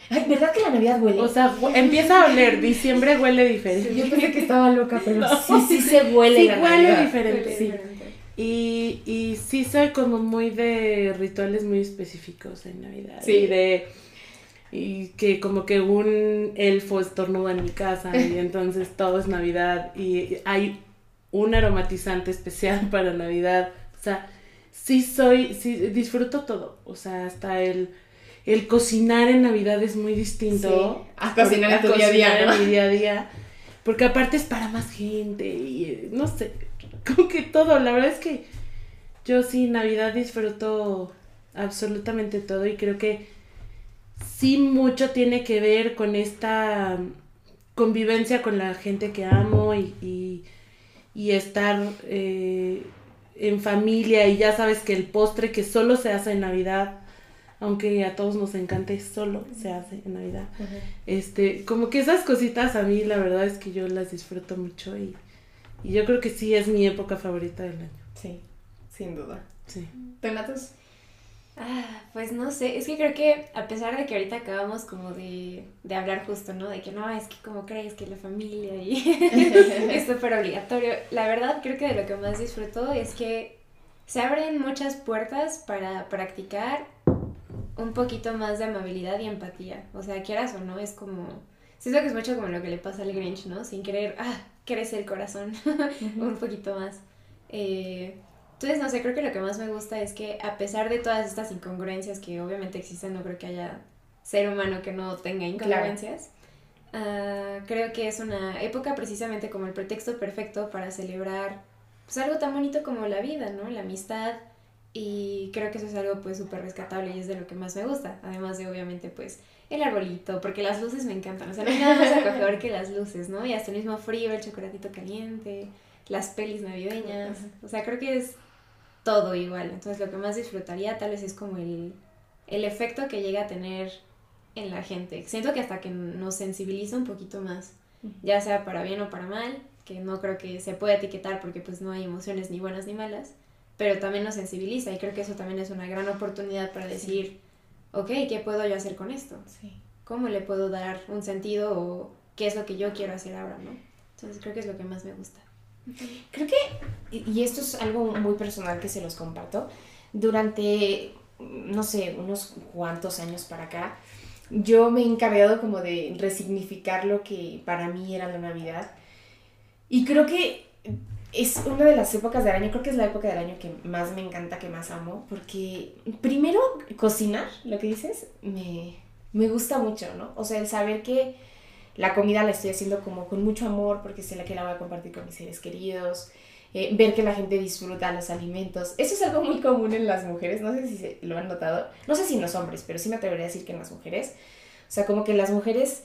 [SPEAKER 2] Ay, ¿verdad que la Navidad huele?
[SPEAKER 3] O sea, empieza a oler, diciembre huele diferente.
[SPEAKER 2] Yo pensé que estaba loca, pero [LAUGHS] sí, sí se huele
[SPEAKER 3] Sí,
[SPEAKER 2] la
[SPEAKER 3] huele
[SPEAKER 2] Navidad.
[SPEAKER 3] diferente, sí. Y, y sí soy como muy de rituales muy específicos en Navidad.
[SPEAKER 2] Sí.
[SPEAKER 3] Y de y que como que un elfo estornuda en mi casa y [LAUGHS] entonces todo es Navidad y hay un aromatizante especial [LAUGHS] para Navidad. O sea, sí soy, sí disfruto todo. O sea, hasta el, el cocinar en Navidad es muy distinto.
[SPEAKER 2] Sí, a cocinar en tu día a día,
[SPEAKER 3] cocinar
[SPEAKER 2] ¿no?
[SPEAKER 3] en mi día a día. Porque aparte es para más gente y no sé, como que todo. La verdad es que yo sí, Navidad disfruto absolutamente todo y creo que sí mucho tiene que ver con esta convivencia con la gente que amo y, y, y estar eh, en familia y ya sabes que el postre que solo se hace en Navidad, aunque a todos nos encante, solo se hace en Navidad. Este, como que esas cositas a mí la verdad es que yo las disfruto mucho y, y yo creo que sí es mi época favorita del año.
[SPEAKER 2] Sí, sin duda.
[SPEAKER 3] Sí.
[SPEAKER 2] ¿Donatos?
[SPEAKER 1] Ah, pues no sé, es que creo que a pesar de que ahorita acabamos como de, de hablar justo, ¿no? De que no, es que como crees que la familia y [LAUGHS] es súper obligatorio. La verdad creo que de lo que más disfruto es que se abren muchas puertas para practicar un poquito más de amabilidad y empatía. O sea, quieras o no, es como... Siento que es mucho como lo que le pasa al Grinch, ¿no? Sin querer, ah, crece el corazón [LAUGHS] un poquito más. Eh, entonces, no sé, creo que lo que más me gusta es que a pesar de todas estas incongruencias que obviamente existen, no creo que haya ser humano que no tenga incongruencias. Ah, creo que es una época precisamente como el pretexto perfecto para celebrar pues algo tan bonito como la vida, ¿no? La amistad y creo que eso es algo pues súper rescatable y es de lo que más me gusta, además de obviamente pues el arbolito, porque las luces me encantan, o sea, no hay nada más acogedor que las luces, ¿no? Y hasta el mismo frío, el chocolatito caliente, las pelis navideñas, o sea, creo que es todo igual, entonces lo que más disfrutaría tal vez es como el, el efecto que llega a tener en la gente, siento que hasta que nos sensibiliza un poquito más, ya sea para bien o para mal, que no creo que se pueda etiquetar porque pues no hay emociones ni buenas ni malas, pero también nos sensibiliza y creo que eso también es una gran oportunidad para decir, ok, ¿qué puedo yo hacer con esto? ¿Cómo le puedo dar un sentido o qué es lo que yo quiero hacer ahora, ¿no? Entonces creo que es lo que más me gusta.
[SPEAKER 2] Creo que, y esto es algo muy personal que se los comparto, durante, no sé, unos cuantos años para acá, yo me he encargado como de resignificar lo que para mí era la Navidad. Y creo que es una de las épocas del año, creo que es la época del año que más me encanta, que más amo, porque primero cocinar, lo que dices, me, me gusta mucho, ¿no? O sea, el saber que la comida la estoy haciendo como con mucho amor, porque sé la que la voy a compartir con mis seres queridos, eh, ver que la gente disfruta los alimentos. Eso es algo muy común en las mujeres, no sé si lo han notado, no sé si en los hombres, pero sí me atrevería a decir que en las mujeres. O sea, como que las mujeres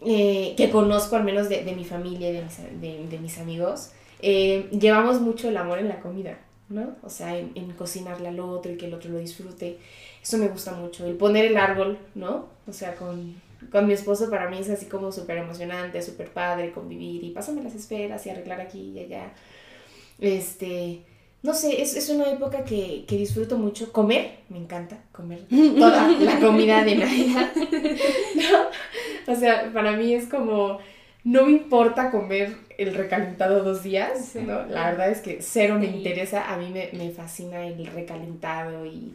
[SPEAKER 2] eh, que conozco, al menos de, de mi familia y de mis, de mis amigos, eh, llevamos mucho el amor en la comida, ¿no? O sea, en, en, cocinarle al otro y que el otro lo disfrute. Eso me gusta mucho. El poner el árbol, ¿no? O sea, con, con mi esposo para mí es así como súper emocionante, súper padre convivir y pásame las esferas y arreglar aquí y allá. Este, no sé, es, es una época que, que, disfruto mucho. Comer, me encanta comer [LAUGHS] toda la comida de Navidad. [LAUGHS] ¿No? O sea, para mí es como, no me importa comer el recalentado dos días, ¿no? La verdad es que cero me interesa, a mí me, me, fascina el recalentado y,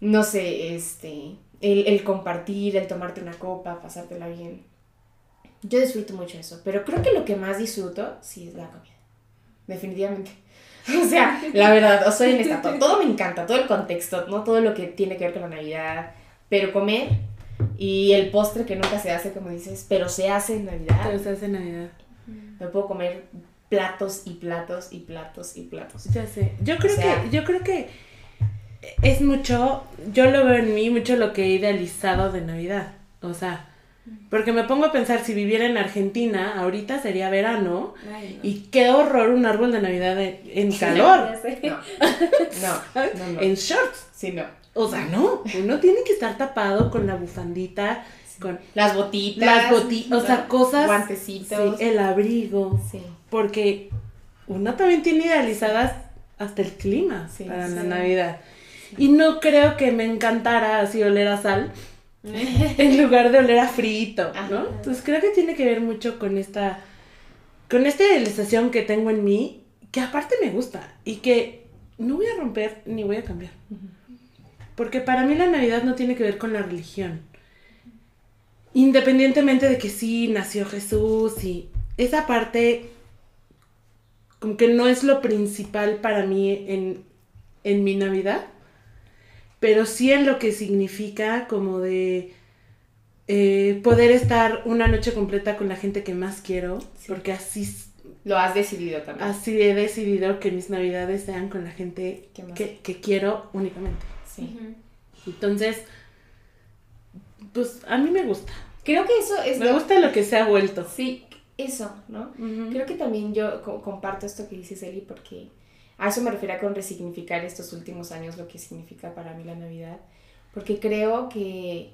[SPEAKER 2] no sé, este, el, el, compartir, el tomarte una copa, pasártela bien. Yo disfruto mucho eso, pero creo que lo que más disfruto, sí, es la comida, definitivamente. [LAUGHS] O sea, la verdad, o soy en esta, todo, todo me encanta, todo el contexto, ¿no? Todo lo que tiene que ver con la Navidad, pero comer y el postre que nunca se hace, como dices, pero se hace en Navidad.
[SPEAKER 3] Pero se hace en Navidad.
[SPEAKER 2] Me puedo comer platos y platos y platos y platos.
[SPEAKER 3] Ya sé. Yo creo o sea, que, yo creo que es mucho, yo lo veo en mí, mucho lo que he idealizado de Navidad. O sea, porque me pongo a pensar, si viviera en Argentina, ahorita sería verano. Ay, no. Y qué horror un árbol de Navidad en, en calor.
[SPEAKER 2] No, [LAUGHS] no, no, no,
[SPEAKER 3] En shorts.
[SPEAKER 2] Sí, no.
[SPEAKER 3] O sea, no. Uno tiene que estar tapado con la bufandita, con
[SPEAKER 2] las botitas.
[SPEAKER 3] Las botitas, o sea, cosas.
[SPEAKER 2] Guantecitos.
[SPEAKER 3] Sí, el abrigo.
[SPEAKER 2] Sí.
[SPEAKER 3] Porque uno también tiene idealizadas hasta el clima
[SPEAKER 2] sí,
[SPEAKER 3] para la Navidad. Y no creo que me encantara así oler a sal [LAUGHS] en lugar de oler a frito, ¿no? Entonces creo que tiene que ver mucho con esta, con esta idealización que tengo en mí, que aparte me gusta y que no voy a romper ni voy a cambiar. Porque para mí la Navidad no tiene que ver con la religión. Independientemente de que sí nació Jesús y esa parte como que no es lo principal para mí en, en mi Navidad pero sí en lo que significa como de eh, poder estar una noche completa con la gente que más quiero, sí. porque así...
[SPEAKER 2] Lo has decidido también.
[SPEAKER 3] Así he decidido que mis navidades sean con la gente que, que, quiero únicamente. Uh -huh. Entonces, pues a mí me gusta.
[SPEAKER 2] Creo que eso es...
[SPEAKER 3] Me lo... gusta lo que se ha vuelto.
[SPEAKER 2] Sí, eso, ¿no? Uh -huh. Creo que también yo comparto esto que dices, Eli, porque a eso me refiero con resignificar estos últimos años lo que significa para mí la Navidad, porque creo que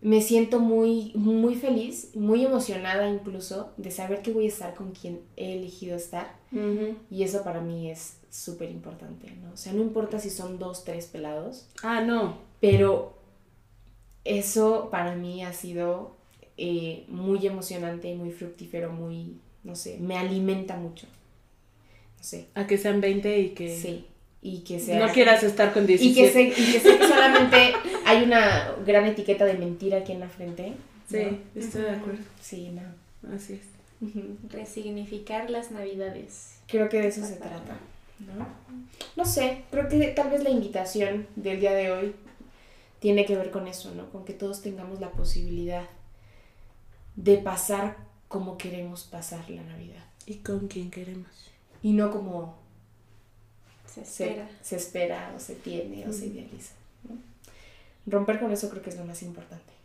[SPEAKER 2] me siento muy, muy feliz, muy emocionada incluso de saber que voy a estar con quien he elegido estar. Y eso para mí es súper importante, ¿no? O sea, no importa si son dos, tres pelados.
[SPEAKER 3] Ah, no.
[SPEAKER 2] Pero eso para mí ha sido eh, muy emocionante, muy fructífero, muy, no sé, me alimenta mucho. No sé.
[SPEAKER 3] A que sean 20 y que...
[SPEAKER 2] Sí. Y que sea...
[SPEAKER 3] No quieras estar con 17.
[SPEAKER 2] Y que sé, y que, sé que solamente [LAUGHS] hay una gran etiqueta de mentira aquí en la frente.
[SPEAKER 3] Sí, estoy de acuerdo.
[SPEAKER 2] Sí, no.
[SPEAKER 3] Así es.
[SPEAKER 1] Resignificar las navidades.
[SPEAKER 2] Creo que de eso se trata, ¿no? No sé, creo que tal vez la invitación del día de hoy tiene que ver con eso, ¿no? Con que todos tengamos la posibilidad de pasar como queremos pasar la Navidad.
[SPEAKER 3] Y con quien queremos.
[SPEAKER 2] Y no como
[SPEAKER 1] se espera,
[SPEAKER 2] se, se espera o se tiene o se idealiza. ¿no? Romper con eso creo que es lo más importante.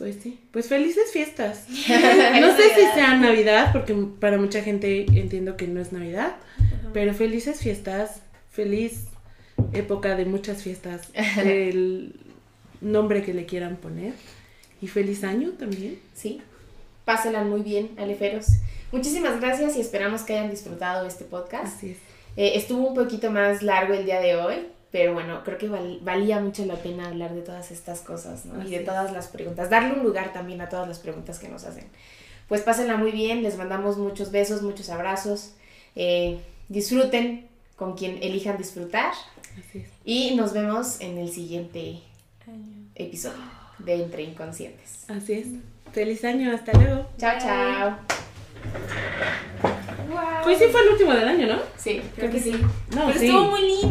[SPEAKER 3] Pues sí, pues felices fiestas. [LAUGHS] no sé si sea Navidad, porque para mucha gente entiendo que no es Navidad, pero felices fiestas, feliz época de muchas fiestas, [LAUGHS] el nombre que le quieran poner. Y feliz año también.
[SPEAKER 2] Sí, pásenla muy bien, aleferos. Muchísimas gracias y esperamos que hayan disfrutado este podcast.
[SPEAKER 3] Así es.
[SPEAKER 2] Eh, estuvo un poquito más largo el día de hoy, pero bueno, creo que val, valía mucho la pena hablar de todas estas cosas, ¿no? y de todas las preguntas, darle un lugar también a todas las preguntas que nos hacen. Pues pásenla muy bien, les mandamos muchos besos, muchos abrazos, eh, disfruten con quien elijan disfrutar y nos vemos en el siguiente episodio de Entre Inconscientes.
[SPEAKER 3] Así es. Feliz año, hasta luego.
[SPEAKER 2] Chao, chao.
[SPEAKER 1] Wow.
[SPEAKER 3] Pues sí fue el último del año, ¿no?
[SPEAKER 2] Sí, creo, que sí.
[SPEAKER 3] No,
[SPEAKER 2] Pero
[SPEAKER 3] sí.
[SPEAKER 2] estuvo muy lindo.